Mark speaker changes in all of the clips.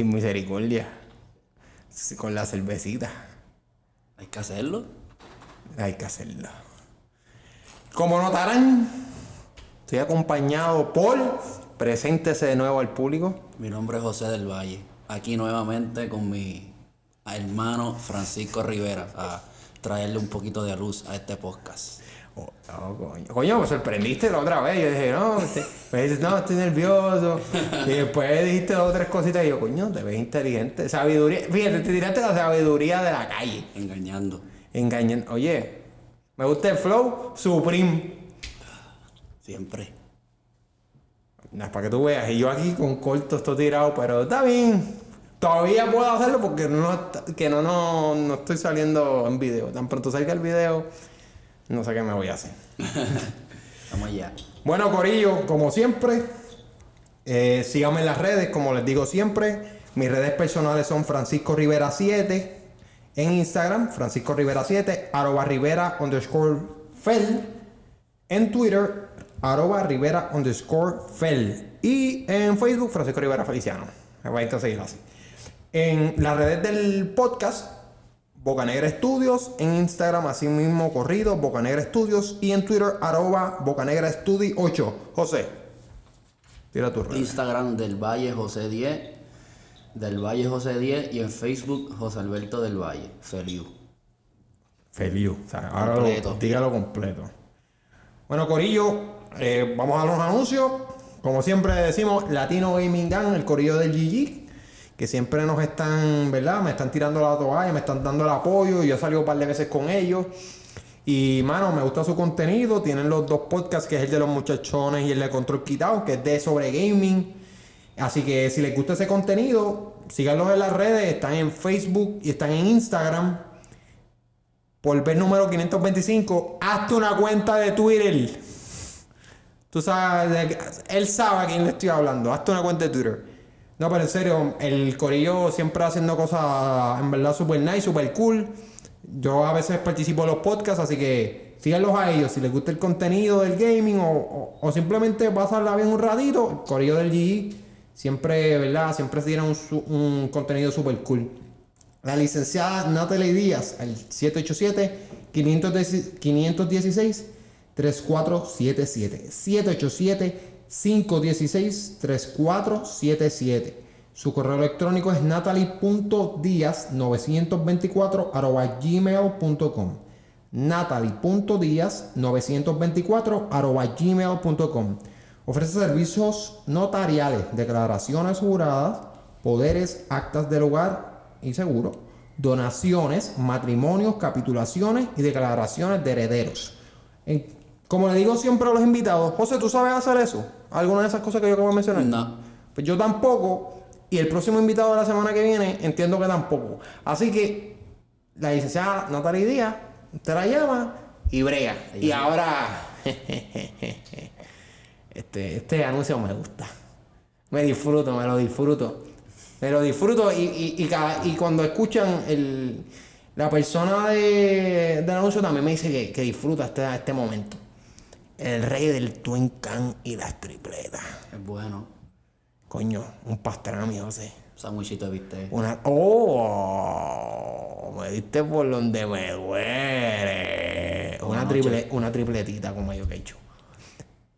Speaker 1: sin misericordia. Con la cervecita.
Speaker 2: Hay que hacerlo.
Speaker 1: Hay que hacerlo. Como notarán, estoy acompañado por. Preséntese de nuevo al público.
Speaker 2: Mi nombre es José del Valle. Aquí nuevamente con mi hermano Francisco Rivera a traerle un poquito de luz a este podcast.
Speaker 1: Oh, oh, coño. Coño, me sorprendiste la otra vez. Yo dije, no, este- me dices, no, estoy nervioso. Y después dijiste dos o tres cositas y yo, coño, te ves inteligente. Sabiduría. Fíjate, te tiraste la sabiduría de la calle.
Speaker 2: Engañando.
Speaker 1: Engañan. Oye, me gusta el flow Supreme.
Speaker 2: Siempre.
Speaker 1: Nada, para que tú veas. Y yo aquí con corto estoy tirado, pero está bien. Todavía puedo hacerlo porque no, que no, no, no estoy saliendo en video. Tan pronto salga el video, no sé qué me voy a hacer.
Speaker 2: Vamos allá.
Speaker 1: Bueno, Corillo, como siempre, eh, síganme en las redes, como les digo siempre. Mis redes personales son Francisco Rivera 7 en Instagram, Francisco Rivera 7, arroba Rivera underscore Fel. En Twitter, arroba Rivera underscore Fel. Y en Facebook, Francisco Rivera Feliciano. Me vais a seguir así. En las redes del podcast, Bocanegra Estudios, en Instagram así mismo corrido, Bocanegra Estudios, y en Twitter, arroba Bocanegra Studi 8. José, tira tu red.
Speaker 2: Instagram del Valle José 10. Del Valle José 10 y en Facebook José Alberto del Valle. Feliu.
Speaker 1: Feliu. O sea, ahora lo-
Speaker 2: Completo.
Speaker 1: dígalo completo. Bueno, Corillo, eh, vamos a los anuncios. Como siempre decimos, Latino Gaming Gang, el Corillo del GG, que siempre nos están, ¿verdad? Me están tirando la toalla, me están dando el apoyo. Yo he salido un par de veces con ellos. Y, mano, me gusta su contenido. Tienen los dos podcasts, que es el de los muchachones y el de Control Quitado, que es de sobre gaming. Así que si les gusta ese contenido, síganlos en las redes. Están en Facebook y están en Instagram. Por ver número 525, hazte una cuenta de Twitter. Tú sabes, él sabe a quién le estoy hablando. Hazte una cuenta de Twitter. No, pero en serio, el Corillo siempre haciendo cosas en verdad super nice, super cool. Yo a veces participo en los podcasts, así que síganlos a ellos. Si les gusta el contenido del gaming o, o- o simplemente pasarla bien un ratito, el Corillo del GG siempre, ¿verdad? Siempre tienen un, un contenido super cool. La licenciada Natalie Díaz al 787-516-3477. 787-516-3477. Su correo electrónico es natalie.díaz924 arroba gmail.com. Natalie.díaz924 arroba gmail.com. Ofrece servicios notariales, declaraciones juradas, poderes, actas del hogar y seguro, donaciones, matrimonios, capitulaciones y declaraciones de herederos. Como le digo siempre a los invitados, José, ¿tú sabes hacer eso? ¿Alguna de esas cosas que yo acabo de mencionar?
Speaker 2: No.
Speaker 1: Pues yo tampoco. Y el próximo invitado de la semana que viene entiendo que tampoco. Así que la licenciada Natalie Díaz te la llama y brega. Y ahora. este, este anuncio me gusta. Me disfruto, me lo disfruto. Me lo disfruto y, y, y, cada- y cuando escuchan el, la persona de, del anuncio también me dice que, que disfruta este, este momento. El rey del Twin Can y las tripletas.
Speaker 2: Es bueno.
Speaker 1: Coño, un pastrami, José.
Speaker 2: Sandwichito de bistec.
Speaker 1: Una. ¡Oh! Me diste por donde me duele. Una, triple, una tripletita con mayo quechu.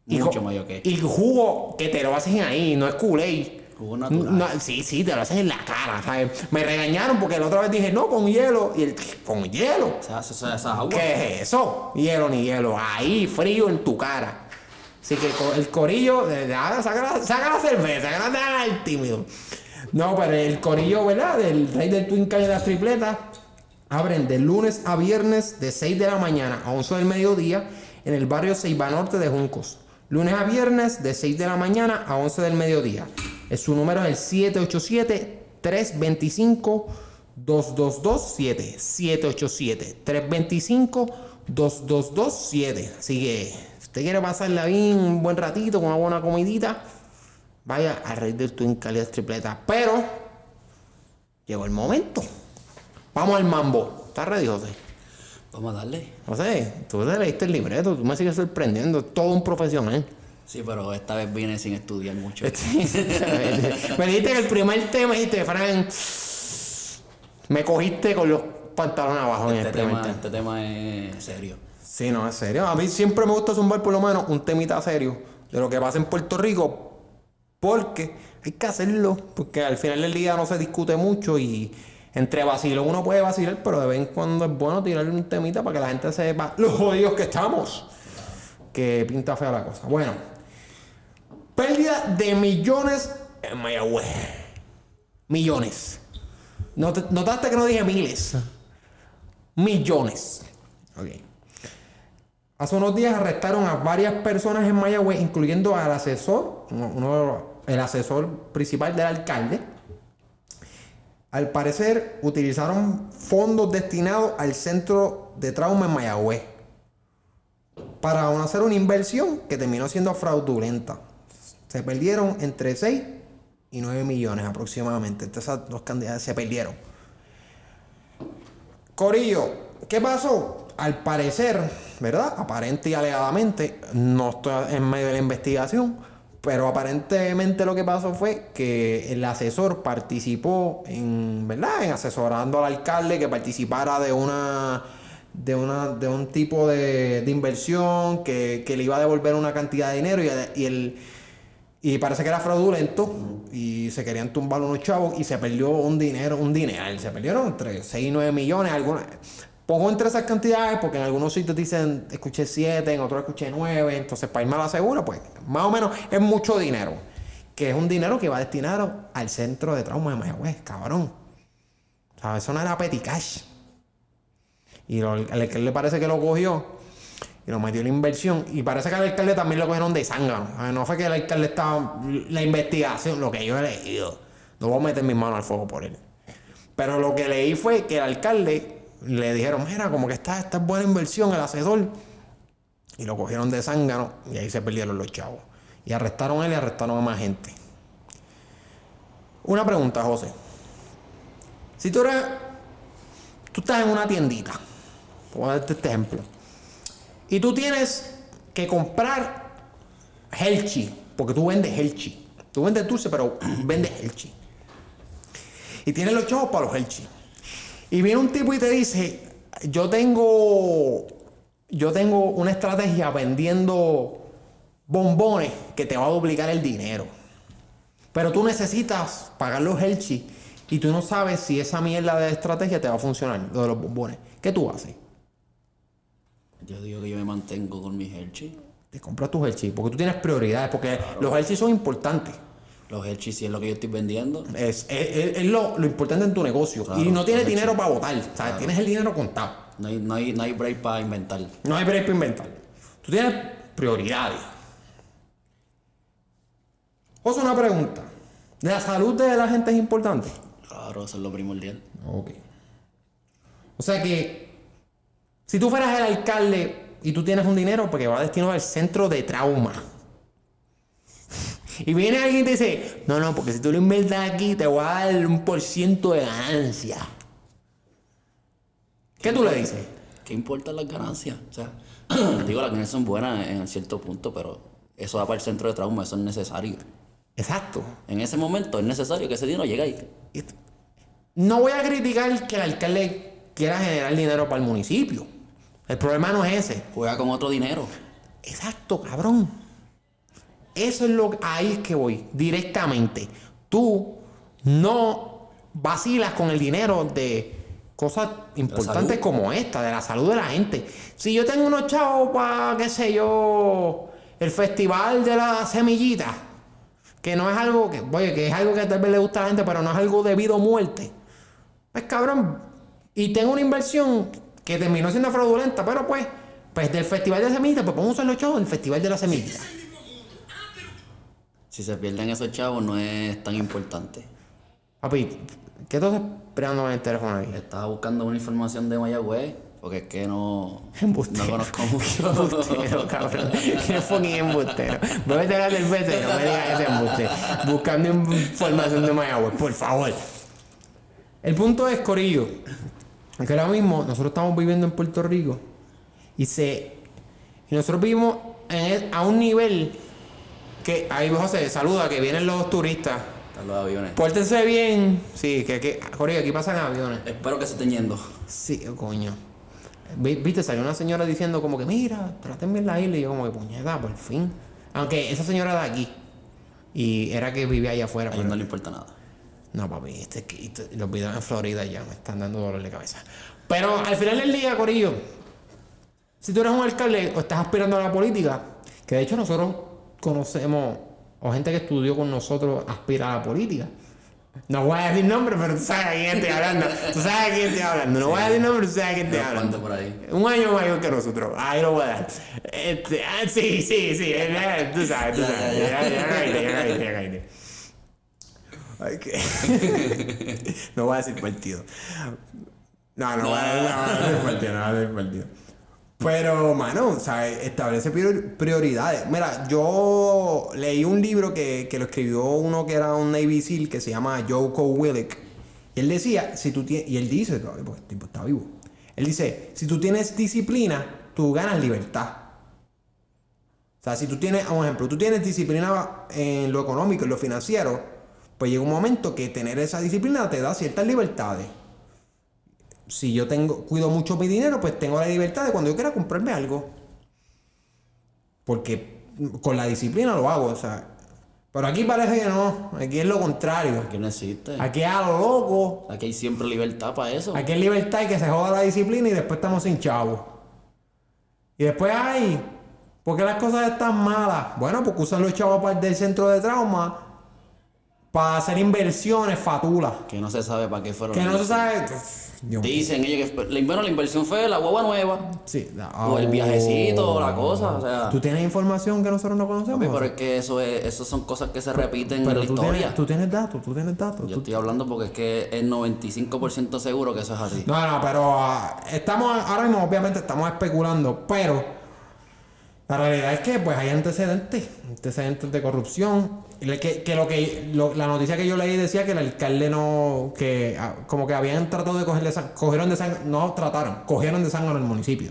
Speaker 2: Mucho
Speaker 1: co-
Speaker 2: mayo quechu.
Speaker 1: Y jugo que te lo hacen ahí, no es culé.
Speaker 2: Jugo natural.
Speaker 1: No, sí, sí, te lo hacen en la cara, ¿sabes? Me regañaron porque la otra vez dije, no, con hielo. Y el, con hielo.
Speaker 2: O sea, esa, esa agua.
Speaker 1: ¿Qué es eso? Hielo ni hielo. Ahí, frío en tu cara. Así que el corillo, de- de- saca, la, saca la cerveza, te hagas el tímido. No, pero el corillo, ¿verdad? Del rey del Twin Can y las tripletas. Abren de lunes a viernes de 6 de la mañana a 11 del mediodía en el barrio Ceiba Norte de Juncos. Lunes a viernes de 6 de la mañana a 11 del mediodía. Su número es el 787-325-2227. 787-325-2227. Así que, si usted quiere pasarla bien un buen ratito con una buena comidita, vaya al Rey del Twin Calidad Tripleta. Pero, llegó el momento. Vamos al mambo. ¿Estás ready, José?
Speaker 2: Vamos a darle.
Speaker 1: José, tú te leíste el libreto, tú me sigues sorprendiendo. Todo un profesional.
Speaker 2: Sí, pero esta vez vine sin estudiar mucho.
Speaker 1: me dijiste que el primer tema dijiste, Fran, me cogiste con los pantalones abajo en
Speaker 2: Este
Speaker 1: el primer
Speaker 2: tema,
Speaker 1: tema.
Speaker 2: este tema es serio.
Speaker 1: Sí, no, es serio. A mí siempre me gusta zumbar por lo menos un temita serio de lo que pasa en Puerto Rico. Porque hay que hacerlo. Porque al final del día no se discute mucho y entre vacilo uno puede vacilar, pero de vez en cuando es bueno tirarle un temita para que la gente sepa los jodidos que estamos. Que pinta fea la cosa. Bueno, pérdida de millones en Mayagüez. Millones. Not- Notaste que no dije miles. Millones. Ok. Hace unos días arrestaron a varias personas en Mayagüez, incluyendo al asesor, el asesor principal del alcalde. Al parecer, utilizaron fondos destinados al centro de trauma en Mayagüez para hacer una inversión que terminó siendo fraudulenta. Se perdieron entre 6 y 9 millones aproximadamente. Entre esas dos cantidades se perdieron. Corillo, ¿qué pasó? Al parecer, ¿verdad? Aparente y alegadamente, no estoy en medio de la investigación, pero aparentemente lo que pasó fue que el asesor participó en, ¿verdad? En asesorando al alcalde que participara de una de una de un tipo de, de inversión que, que le iba a devolver una cantidad de dinero y, el- y el y parece que era fraudulento y se querían tumbar unos chavos y se perdió un dinero, un dinero. Se perdieron entre 6 y 9 millones. Algunas, pongo entre esas cantidades porque en algunos sitios dicen escuché 7, en otros escuché 9. Entonces, para irme a la segura, pues más o menos es mucho dinero. Que es un dinero que va destinado al centro de trauma de Mayagüez, cabrón. Sea, eso no era petty cash. Y lo- el alcalde parece que lo cogió y lo metió la inversión. Y parece que al alcalde también lo cogieron de zángano. No fue que el alcalde estaba. La investigación, lo que yo he leído. No voy a meter mis manos al fuego por él. Pero lo que leí fue que el alcalde le dijeron: Mira, como que esta, esta es buena inversión, el asesor. Y lo cogieron de zángano y ahí se perdieron los chavos. Y arrestaron a él y arrestaron a más gente. Una pregunta, José. Si tú eres. Tú estás en una tiendita. Voy a darte este ejemplo. Y tú tienes que comprar Helchi, porque tú vendes Helchi. Tú vendes dulce, pero vendes Helchi. Y tienes los chavos para los Helchi. Y viene un tipo y te dice, yo tengo, yo tengo una estrategia vendiendo bombones que te va a duplicar el dinero. Pero tú necesitas pagar los Helchi y tú no sabes si esa mierda de estrategia te va a funcionar, lo de los bombones. ¿Qué tú haces?
Speaker 2: Yo digo que yo me mantengo con mis Hershey.
Speaker 1: Te compras tus Hershey porque tú tienes prioridades, porque los Hershey son importantes.
Speaker 2: Los Hershey si es lo que yo estoy vendiendo.
Speaker 1: Es, es- es- es lo, lo importante en tu negocio.
Speaker 2: Claro,
Speaker 1: y no tienes dinero para votar. O sea, tienes el dinero contado.
Speaker 2: No hay, no hay, no hay break para inventar.
Speaker 1: No hay break para inventar. Tú tienes prioridades. José, una pregunta. ¿La salud de la gente es importante?
Speaker 2: Claro, eso es lo primordial.
Speaker 1: Ok. O sea que si tú fueras el alcalde y tú tienes un dinero porque va destinado al centro de trauma. Y viene alguien y te dice, no, no, porque si tú lo inviertes aquí te voy a dar un por ciento de ganancia. ¿Qué tú le dices?
Speaker 2: ¿Qué importan las ganancias? O sea, digo, las ganancias son buenas en cierto punto, pero eso va para el centro de trauma, eso es necesario.
Speaker 1: Exacto.
Speaker 2: En ese momento es necesario que ese dinero llegue ahí.
Speaker 1: No voy a criticar que el alcalde quiera generar dinero para el municipio. El problema no es ese.
Speaker 2: Juega con otro dinero.
Speaker 1: Exacto, cabrón. Eso es lo ahí es que voy directamente. Tú no vacilas con el dinero de cosas importantes como esta, de la salud de la gente. Si yo tengo unos chavos para, qué sé yo, el festival de la semillita, que no es algo que, oye, que es algo que tal vez le gusta a la gente, pero no es algo debido a muerte. Pues cabrón, y tengo una inversión que terminó siendo fraudulenta, pero pues, pues del festival de semillitas, pues podemos usar los chavos del festival de la semillita.
Speaker 2: Si se pierden esos chavos no es tan importante.
Speaker 1: Papi, ¿qué estás esperando en el teléfono ahí?
Speaker 2: Estaba buscando una información de Mayagüez, porque es que no,
Speaker 1: Embustero.
Speaker 2: no conozco mucho.
Speaker 1: Embustero, cabrón. Qué fucking embustero. La cerveza y no me digas ese embuste. Buscando información de Mayagüez, por favor. El punto es, Corillo, que ahora mismo nosotros estamos viviendo en Puerto Rico y se y nosotros vivimos en a un nivel Que ahí José, saluda, que vienen los turistas.
Speaker 2: Están los aviones.
Speaker 1: Pórtense bien. Sí, que, que Corillo, aquí pasan aviones.
Speaker 2: Espero que se estén yendo.
Speaker 1: Sí, coño. Vi- Viste, salió una señora diciendo como que, mira, traten bien la isla. Y yo como que, puñeta, por fin. Aunque esa señora de aquí. Y era que vivía allá afuera.
Speaker 2: A ellos
Speaker 1: pero-
Speaker 2: no le importa nada.
Speaker 1: No, papi, este, este- los videos en Florida ya me están dando dolor de cabeza. Pero al final del día, Corillo, si tú eres un alcalde o estás aspirando a la política, que de hecho nosotros conocemos, o gente que estudió con nosotros aspira a la política. No voy a decir nombre, pero tú sabes a quién estoy hablando. Tú sabes a quién estoy hablando. No voy a decir nombre, tú sabes a quién estoy hablando.
Speaker 2: por ahí.
Speaker 1: Un año mayor que nosotros. Ahí lo voy a dar. Este, ah, sí, sí, sí. Tú sabes, tú
Speaker 2: Ya,
Speaker 1: sabes.
Speaker 2: ya,
Speaker 1: Ya, ya caíste, ya caíste, ya caíste. Ay, que- no voy a decir partido. No, no voy a decir partido, no voy a decir partido. Pero, mano, ¿sabes? Establece prior- prioridades. Mira, yo leí un libro que, que lo escribió uno que era un Navy SEAL que se llama Joko Willick. Y él decía, si tú tienes, y él dice porque el tipo está vivo. Él dice, si tú tienes disciplina, tú ganas libertad. O sea, si tú tienes, un ejemplo, tú tienes disciplina en lo económico, en lo financiero, pues llega un momento que tener esa disciplina te da ciertas libertades. Si yo tengo, cuido mucho mi dinero, pues tengo la libertad de cuando yo quiera comprarme algo. Porque con la disciplina lo hago, o sea. Pero aquí parece que no, aquí es lo contrario.
Speaker 2: Aquí no existe.
Speaker 1: Aquí es a lo loco,
Speaker 2: Aquí hay siempre libertad para eso.
Speaker 1: aquí es libertad y que se joda la disciplina y después estamos sin chavos. Y después, ay, ¿por qué las cosas están malas? Bueno, porque usan los chavos para- del centro de trauma para hacer inversiones fatulas.
Speaker 2: Que no se sabe para qué fueron.
Speaker 1: Que no se sabe. Dios.
Speaker 2: Dicen ellos que la, bueno, la inversión fue la guagua nueva.
Speaker 1: Sí.
Speaker 2: O el viajecito, la cosa, o sea.
Speaker 1: Tú tienes información que nosotros no conocemos.
Speaker 2: Papi, pero es que eso es, eso son cosas que se repiten
Speaker 1: Pero
Speaker 2: en la
Speaker 1: tú
Speaker 2: historia.
Speaker 1: tienes, tú tienes datos, tú tienes datos.
Speaker 2: Yo
Speaker 1: tú-
Speaker 2: estoy hablando porque es que es 95% seguro que eso es así.
Speaker 1: No, no, pero ah, estamos ahora mismo, obviamente, estamos especulando, pero la realidad es que pues hay antecedentes, antecedentes de corrupción. Que, que lo que lo- la noticia que yo leí decía que el alcalde no, que ah, como que habían tratado de cogerle cogieron de sangre, no trataron, cogieron de sangre en el municipio.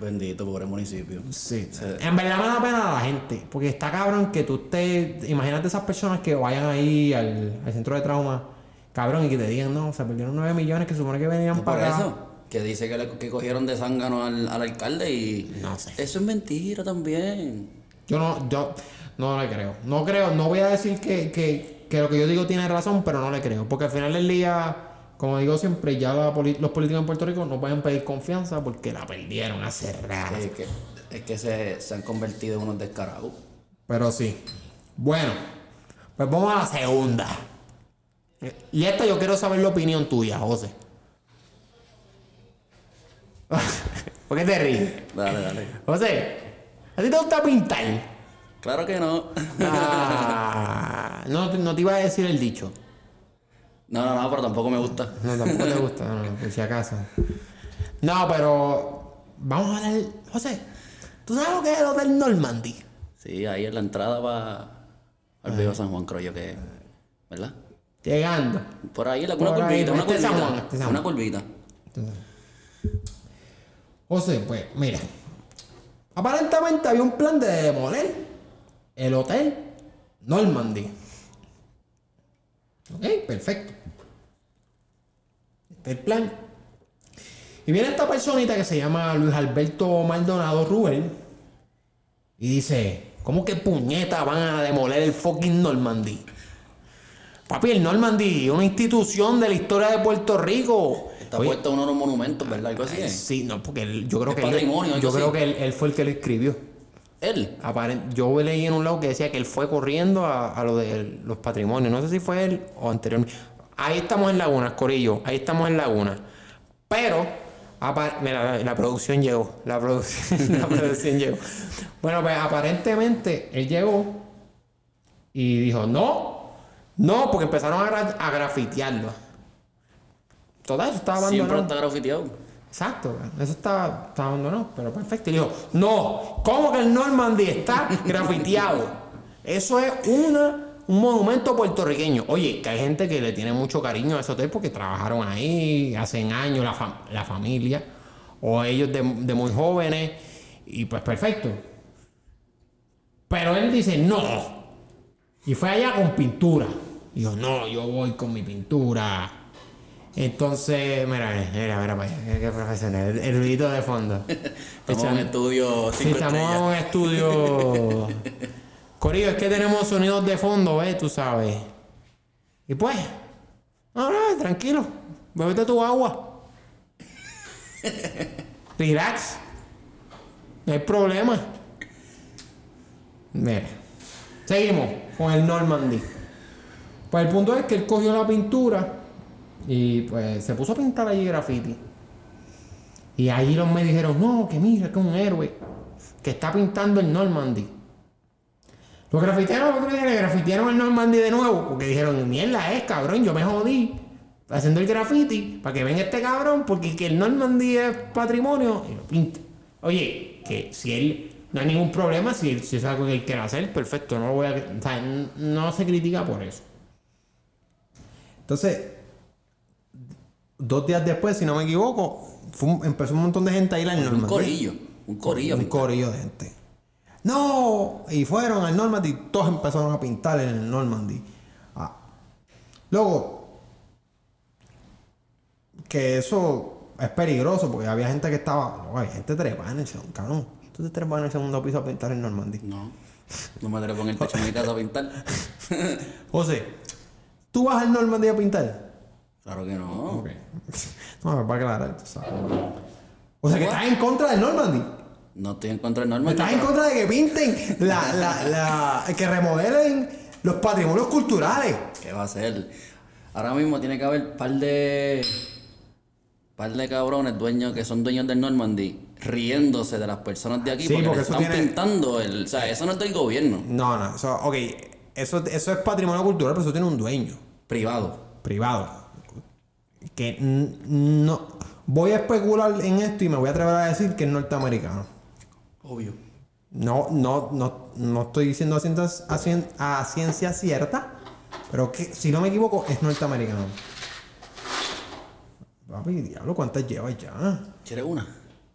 Speaker 2: Bendito, pobre municipio.
Speaker 1: Sí.
Speaker 2: Sí.
Speaker 1: En verdad me da pena a la gente, porque está cabrón que tú estés, imagínate esas personas que vayan ahí al, al centro de trauma, cabrón, y que te digan, no, se perdieron 9 millones que supone que venían para acá.
Speaker 2: eso. Que dice que, le- que cogieron de zángano al, al alcalde y.
Speaker 1: No sé.
Speaker 2: Eso es mentira también.
Speaker 1: Yo no, yo no le creo. No creo, no voy a decir que, que, que lo que yo digo tiene razón, pero no le creo. Porque al final del día, como digo siempre, ya la poli- los políticos en Puerto Rico no pueden pedir confianza porque la perdieron hace rato.
Speaker 2: Es que, es que se, se han convertido en unos descarados.
Speaker 1: Pero sí. Bueno, pues vamos a la segunda. Y esta yo quiero saber la opinión tuya, José. ¿Por qué te ríes?
Speaker 2: Dale, dale.
Speaker 1: José, ¿a ti te gusta pintar?
Speaker 2: Claro que no.
Speaker 1: Ah, no, te- no te iba a decir el dicho.
Speaker 2: No, no, no, pero tampoco me gusta.
Speaker 1: No, tampoco te gusta, no, no, por si acaso. No, pero vamos a hablar. José, ¿tú sabes lo que es el Hotel Normandy?
Speaker 2: Sí, ahí en la entrada para al Viejo San Juan, creo yo que. ¿Verdad?
Speaker 1: Llegando.
Speaker 2: Por ahí, la-
Speaker 1: Por
Speaker 2: una
Speaker 1: ahí,
Speaker 2: curvita, una
Speaker 1: este
Speaker 2: curvita.
Speaker 1: Juan, este
Speaker 2: Una curvita.
Speaker 1: José, pues mira. Aparentemente había un plan de demoler el Hotel Normandy. Ok, perfecto. Este es el plan. Y viene esta personita que se llama Luis Alberto Maldonado Rubén y dice, ¿cómo que puñeta van a demoler el fucking Normandy? Papi, el Normandy, una institución de la historia de Puerto Rico.
Speaker 2: Está
Speaker 1: Oye,
Speaker 2: puesto uno de los monumentos, ¿verdad? Algo así. ¿eh?
Speaker 1: Sí, no, porque él- yo creo
Speaker 2: Es
Speaker 1: que él- yo creo que él, él fue el que lo escribió.
Speaker 2: Él.
Speaker 1: Aparen- yo leí en un lado que decía que él fue corriendo a, a lo de los patrimonios. No sé si fue él o anteriormente. Ahí estamos en Laguna, Corillo. Ahí estamos en Laguna. Pero, mira, la, producción llegó. La producción, la producción llegó. Bueno, pues aparentemente él llegó y dijo, no, no, porque empezaron a, gra- a grafitearlo. Total, eso estaba abandonado.
Speaker 2: Siempre está grafiteado.
Speaker 1: Exacto, eso está, está abandonado, pero perfecto. Y dijo, no, ¿cómo que el Normandy está grafiteado? Eso es una, un monumento puertorriqueño. Oye, que hay gente que le tiene mucho cariño a ese hotel porque trabajaron ahí hace años la, fam- la familia, o ellos de, de muy jóvenes, y pues perfecto. Pero él dice, no, Y fue allá con pintura. Dijo, no, yo voy con mi pintura. Entonces, mira, mira, mira, mira, qué, qué profesional. El, ruidito de fondo.
Speaker 2: Estamos en un estudio
Speaker 1: Sí, estamos en un estudio. Corillo, es que tenemos sonidos de fondo, ¿ves? Tú sabes. Y pues, no, tranquilo. Bébete tu agua. Relax. No hay problema. Mira. Seguimos con el Normandy. Pues el punto es que él cogió la pintura y pues se puso a pintar allí graffiti. Y ahí los me dijeron, no, que mira, que es un héroe que está pintando el Normandy. Los grafiteros los le grafitearon el Normandy de nuevo porque dijeron, mierda es, cabrón, yo me jodí haciendo el graffiti para que venga este cabrón porque que el Normandy es patrimonio y lo pinta. Oye, que si él no hay ningún problema, si, si es algo que él quiere hacer, perfecto, no lo voy a, no se critica por eso. Entonces, dos días después, si no me equivoco, un- empezó un montón de gente a ir al
Speaker 2: Un
Speaker 1: Normandy.
Speaker 2: corillo. Un corillo.
Speaker 1: Un corillo de gente. No, y fueron al Normandy, todos empezaron a pintar en el Normandy. Ah. Luego, que eso es peligroso porque había gente que estaba, no, hay gente trepada en el segundo, cabrón. Tú te trepas en el segundo piso a pintar en Normandy.
Speaker 2: No. No me atrevo con el techo de mi casa a pintar.
Speaker 1: José, ¿tú vas al Normandy a pintar?
Speaker 2: Claro que no.
Speaker 1: No, para aclarar, tú sabes. O sea que estás en contra del Normandy.
Speaker 2: No estoy en contra del normal.
Speaker 1: Estás en contra de que pinten, la, la, la, que remodelen los patrimonios culturales.
Speaker 2: ¿Qué va a hacer? Ahora mismo tiene que haber par de. par de cabrones dueños que son dueños del Normandy riéndose de las personas de aquí
Speaker 1: Sí,
Speaker 2: porque,
Speaker 1: porque
Speaker 2: están
Speaker 1: tiene-
Speaker 2: pintando el. O sea, eso no es del gobierno.
Speaker 1: No, no, eso, ok, eso, eso es patrimonio cultural, pero eso tiene un dueño
Speaker 2: Privado.
Speaker 1: privado. Que no. Voy a especular en esto y me voy a atrever a decir que es norteamericano.
Speaker 2: Obvio.
Speaker 1: No, no, no, no estoy diciendo a ciencia, a cien- a ciencia cierta, pero que si no me equivoco es norteamericano. Papi, diablo, ¿cuántas llevas ya?
Speaker 2: ¿Quieres una?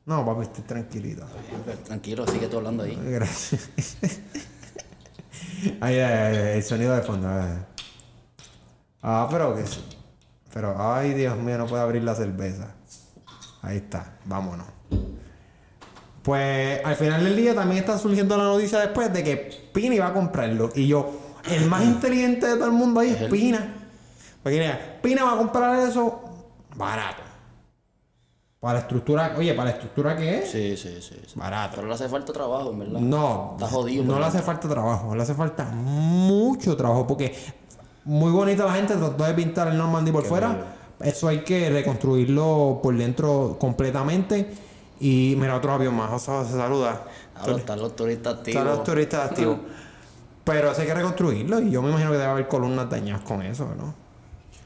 Speaker 1: No, papi, estoy tranquilita.
Speaker 2: Tranquilo, sigue tú hablando ahí.
Speaker 1: Gracias. Ahí, ahí, ahí, el sonido de fondo. Ah, pero que. Pero, ay, Dios mío, no puedo abrir la cerveza. Ahí está, vámonos. Pues al final del día también está surgiendo la noticia después de que Pina iba a comprarlo. Y yo, el más inteligente de todo el mundo ahí es Pina. Porque mira, Pina va a comprar eso barato. Para la estructura, oye, para la estructura que es,
Speaker 2: Sí, sí, sí. sí.
Speaker 1: barato.
Speaker 2: Pero le hace falta trabajo, en verdad.
Speaker 1: No,
Speaker 2: Está jodido.
Speaker 1: no le hace falta trabajo, le hace falta mucho trabajo porque muy bonita la gente trató de pintar el Normandy por fuera. Eso hay que reconstruirlo por dentro completamente. Y mira, otro avión más, Oso, se saluda.
Speaker 2: Ahora están los turistas activos.
Speaker 1: Están los turistas activos. Pero eso hay que reconstruirlo y yo me imagino que debe haber columnas dañadas con eso, ¿no?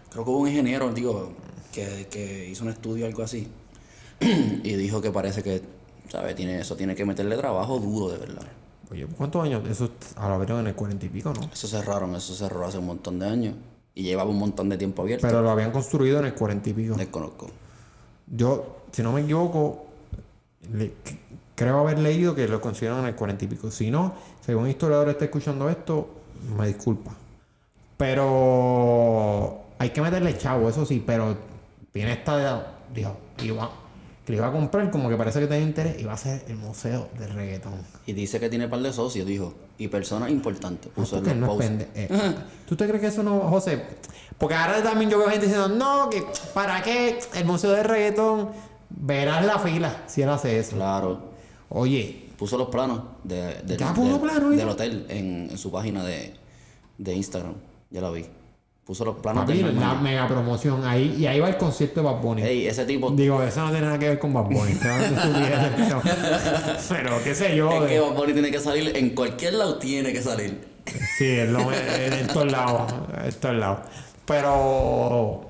Speaker 2: Creo que hubo un ingeniero, digo, que, que hizo un estudio algo así. y dijo que parece que, ¿sabes? Tiene, eso tiene que meterle trabajo duro, de verdad.
Speaker 1: Oye, ¿cuántos años? Eso ahora vieron en el cuarenta y pico, ¿no?
Speaker 2: Eso cerraron, eso cerró hace un montón de años. Y llevaba un montón de tiempo abierto.
Speaker 1: Pero lo habían construido en el cuarenta y pico.
Speaker 2: Desconozco.
Speaker 1: Yo, si no me equivoco, le- creo haber leído que lo consiguieron en el cuarenta y pico. Si no, si algún historiador está escuchando esto, me disculpa. Pero hay que meterle chavo, eso sí, pero tiene esta dijo, iba, que le iba a comprar, como que parece que tenía interés, y va a ser el museo del reggaetón.
Speaker 2: Y dice que tiene par de socios, dijo. Y personas importantes. Puso
Speaker 1: Porque
Speaker 2: los
Speaker 1: no pende- eh, ¿Tú te crees que eso no, José? Porque ahora también yo veo gente diciendo, no, que ¿para qué el museo del reggaetón? Verás la fila si él hace eso.
Speaker 2: Claro.
Speaker 1: Oye,
Speaker 2: Puso los planos de, del-
Speaker 1: ¿Ya puso planos ya?
Speaker 2: del hotel en, en su página de, de Instagram. Ya lo vi. Puso los planos
Speaker 1: papi,
Speaker 2: del
Speaker 1: la mega promoción ahí, y ahí va el concierto de Bad Bunny.
Speaker 2: Ey, ese tipo.
Speaker 1: Digo, eso no tiene nada que ver con Bad Bunny. pero, pero qué sé yo.
Speaker 2: es
Speaker 1: de-
Speaker 2: que Bad Bunny tiene que salir. En cualquier lado tiene que salir.
Speaker 1: Sí, lo, en, en todos lados. En todos lados. Pero.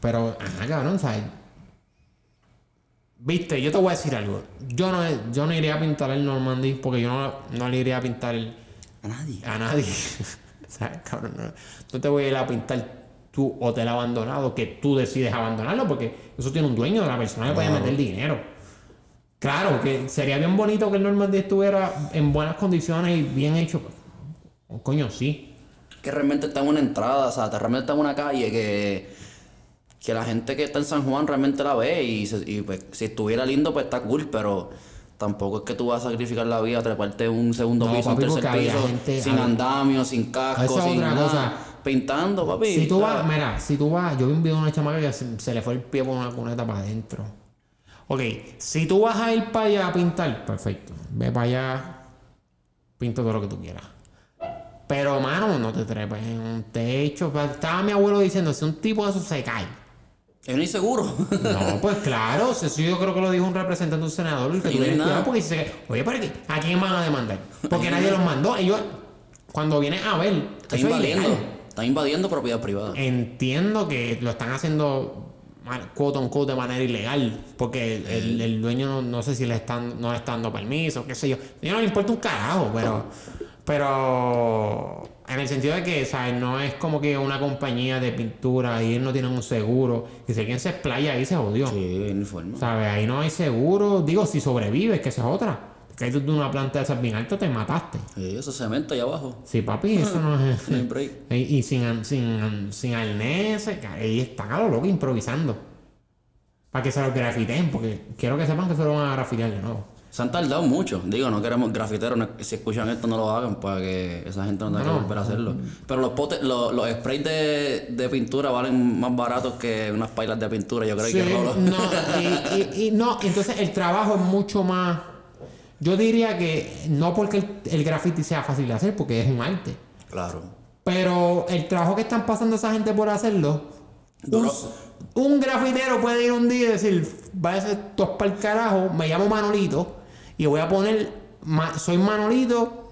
Speaker 1: Pero, ajá, cabrón, ¿sabes? Viste, yo te voy a decir algo. Yo no, yo no iría a pintar el Normandy porque yo no, no le iría a pintar el-
Speaker 2: A nadie.
Speaker 1: a nadie. ¿Sabes, cabrón? No, no te voy a ir a pintar tu hotel abandonado que tú decides abandonarlo porque eso tiene un dueño, la persona le puede meter dinero. Claro, que sería bien bonito que el Normandy estuviera en buenas condiciones y bien hecho. Oh, coño, sí.
Speaker 2: Que realmente está en una entrada, o sea, te- realmente está en una calle que, que la gente que está en San Juan realmente la ve y, se- y, pues, si estuviera lindo pues está cool, pero tampoco es que tú vas a sacrificar la vida, treparte un segundo
Speaker 1: No,
Speaker 2: piso, un
Speaker 1: papi,
Speaker 2: tercer
Speaker 1: porque había
Speaker 2: piso,
Speaker 1: gente-
Speaker 2: sin andamio, sin casco, sin
Speaker 1: otra
Speaker 2: nada,
Speaker 1: cosa.
Speaker 2: pintando, papi.
Speaker 1: Si tú vas, mira, si tú vas, yo vi un video de una chamaca que se, se le fue el pie por una cuneta para adentro. Ok, si tú vas a ir para allá a pintar, perfecto. Ve para allá, pinta todo lo que tú quieras. Pero, mano, no te trepes en un techo. Estaba mi abuelo diciendo, si un tipo de eso se cae.
Speaker 2: Es un inseguro.
Speaker 1: No, pues claro, eso yo creo que lo dijo un representante, un senador, que tuvieras
Speaker 2: nada.
Speaker 1: cuidado porque cae, oye, ¿para qué? ¿A quién van a demandar? Porque nadie los mandó. Ellos, cuando vienes a ver,
Speaker 2: Está
Speaker 1: es
Speaker 2: invadiendo,
Speaker 1: ilegal.
Speaker 2: está invadiendo propiedad privada.
Speaker 1: Entiendo que lo están haciendo quote on quote de manera ilegal. Porque el, el- el dueño no, no sé si le están, no le está dando permiso, qué sé yo. A no le importa un carajo, pero. Pero. En el sentido de que, ¿sabes? No es como que una compañía de pintura y ellos no tienen un seguro. Y si alguien se explaya ahí se jodió.
Speaker 2: Sí, en forma.
Speaker 1: ¿Sabes? Ahí no hay seguro. Digo, si sobrevives, que esa es otra. Te caes de una planta de esas bien te mataste.
Speaker 2: Sí, eso es cemento allá abajo.
Speaker 1: Sí, papi, eso no es.
Speaker 2: No hay break.
Speaker 1: Y, y sin, sin, sin arnés, ahí están a lo loco improvisando. Para que se lo grafiten, porque quiero que sepan que se lo van a grafitear de nuevo.
Speaker 2: Se han tardado mucho. Digo, no queremos grafiteros, no- si escuchan esto no lo hagan para que esa gente no tenga
Speaker 1: No,
Speaker 2: que volver a hacerlo. Pero los potes, los, los sprays de, de pintura valen más baratos que unas pailas de pintura, yo creo
Speaker 1: Sí,
Speaker 2: que Rolo-
Speaker 1: no, y, y- y no, entonces el trabajo es mucho más. Yo diría que no porque el, el graffiti sea fácil de hacer, porque es un arte.
Speaker 2: Claro.
Speaker 1: Pero el trabajo que están pasando esa gente por hacerlo. Un,
Speaker 2: Duro.
Speaker 1: un grafitero puede ir un día y decir, váyase todos para el carajo, me llamo Manolito y voy a poner, soy Manolito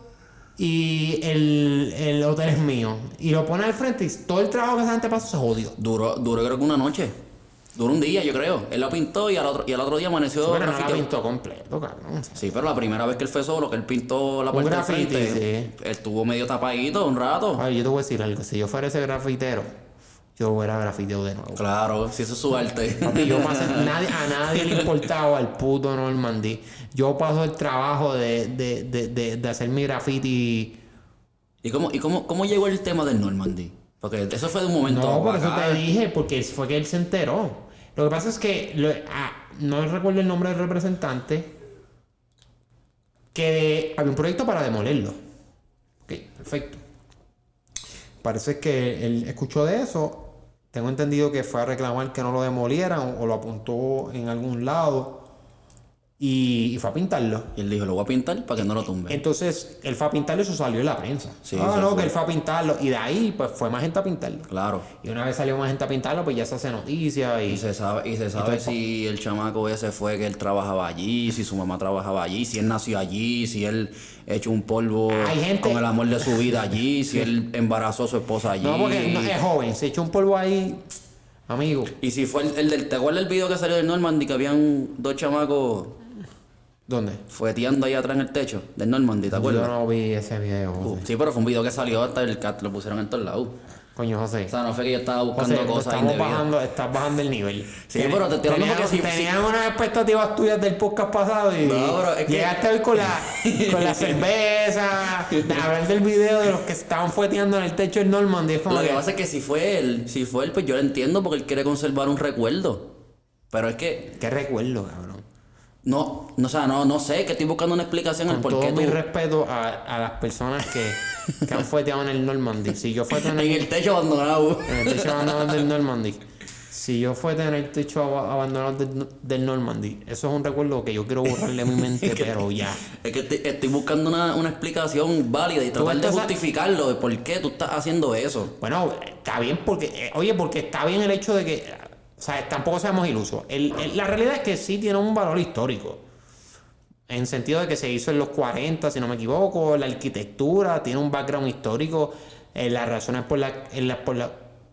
Speaker 1: y el, el hotel es mío. Y lo pone al frente y todo el trabajo que esa gente pasó se jodió.
Speaker 2: Duró, duró creo que una noche. Duró un día, yo creo. Él la pintó y al otro, y al otro día amaneció
Speaker 1: Pero no pintó completo, cabrón.
Speaker 2: Sí, pero la primera vez que él fue solo, que él pintó la
Speaker 1: Un
Speaker 2: del
Speaker 1: graffiti,
Speaker 2: frente, estuvo medio tapadito un rato.
Speaker 1: Ay, yo te voy a decir algo. Si yo fuera ese grafitero, yo hubiera grafiteado de nuevo.
Speaker 2: Claro, si eso es su arte.
Speaker 1: Yo pasé, nadie, a nadie le importaba al puto Normandy. Yo paso el trabajo de, de, de, de, hacer mi graffiti.
Speaker 2: ¿Y cómo, y cómo, cómo llegó el tema del Normandy? Porque eso fue de un momento.
Speaker 1: No, por eso te dije, porque fue que él se enteró. Lo que pasa es que lo- ah, no recuerdo el nombre del representante. Que había un proyecto para demolerlo. Ok, perfecto. Parece que él escuchó de eso. Tengo entendido que fue a reclamar que no lo demolieran o lo apuntó en algún lado. Y, y fue a pintarlo.
Speaker 2: Y él dijo, lo voy a pintar para que no lo tumbe.
Speaker 1: Entonces, él fue a pintarlo y eso salió en la prensa.
Speaker 2: Sí,
Speaker 1: ah, no,
Speaker 2: fue.
Speaker 1: que él fue a pintarlo. Y de ahí, pues fue más gente a pintarlo.
Speaker 2: Claro.
Speaker 1: Y una vez salió más gente a pintarlo, pues ya se hace noticia y...
Speaker 2: Y se sabe, y se sabe si el chamaco ese fue que él trabajaba allí, si su mamá trabajaba allí, si él nació allí, si él echó un polvo
Speaker 1: Hay gente-
Speaker 2: con el amor de su vida allí, si él embarazó a su esposa allí.
Speaker 1: No, porque no- es joven, se echó un polvo ahí, amigo.
Speaker 2: Y si fue el, el del, ¿te acuerdas el video que salió del Normandy que habían dos chamacos
Speaker 1: ¿Dónde?
Speaker 2: fueteando ahí atrás en el techo del Normandy, ¿te
Speaker 1: Yo
Speaker 2: acuerdas?
Speaker 1: no vi ese video, José.
Speaker 2: Sí, pero fue un video que salió hasta el cat, lo pusieron en todos lados.
Speaker 1: Coño, José.
Speaker 2: O sea, no fue que yo estaba buscando
Speaker 1: José,
Speaker 2: cosas
Speaker 1: estamos bajando, estás bajando el nivel.
Speaker 2: Sí, pero te estoy hablando porque si-
Speaker 1: Tenías unas expectativas tuyas del podcast pasado y
Speaker 2: No, es que-
Speaker 1: llegaste hoy con la, con la cerveza, hablar del video de los que estaban fueteando en el techo del Normandy.
Speaker 2: Lo que
Speaker 1: que-
Speaker 2: pasa es que si fue él, si fue él, pues yo lo entiendo porque él quiere conservar un recuerdo. Pero es que
Speaker 1: Qué recuerdo, cabrón.
Speaker 2: No, no, o sea, no, no sé, que estoy buscando una explicación al
Speaker 1: Con
Speaker 2: por
Speaker 1: todo
Speaker 2: qué
Speaker 1: mi
Speaker 2: tú
Speaker 1: respeto a, a las personas que, que han fueteado en el Normandy. Si yo fueteo en
Speaker 2: en
Speaker 1: el,
Speaker 2: el techo abandonado.
Speaker 1: en el techo abandonado del Normandy, si yo fueteo en el techo ab- abandonado del, del Normandy, eso es un recuerdo que yo quiero borrarle de mi mente, pero ya.
Speaker 2: Es que estoy, estoy buscando una, una explicación válida y tratar de
Speaker 1: a-
Speaker 2: justificarlo de por qué tú estás haciendo eso.
Speaker 1: Bueno, está bien porque, eh, oye, porque está bien el hecho de que, o sea, tampoco seamos ilusos. El- el- la realidad es que sí tiene un valor histórico. En sentido de que se hizo en los 40, si no me equivoco, la arquitectura tiene un background histórico, eh, las razones por, la- en por la-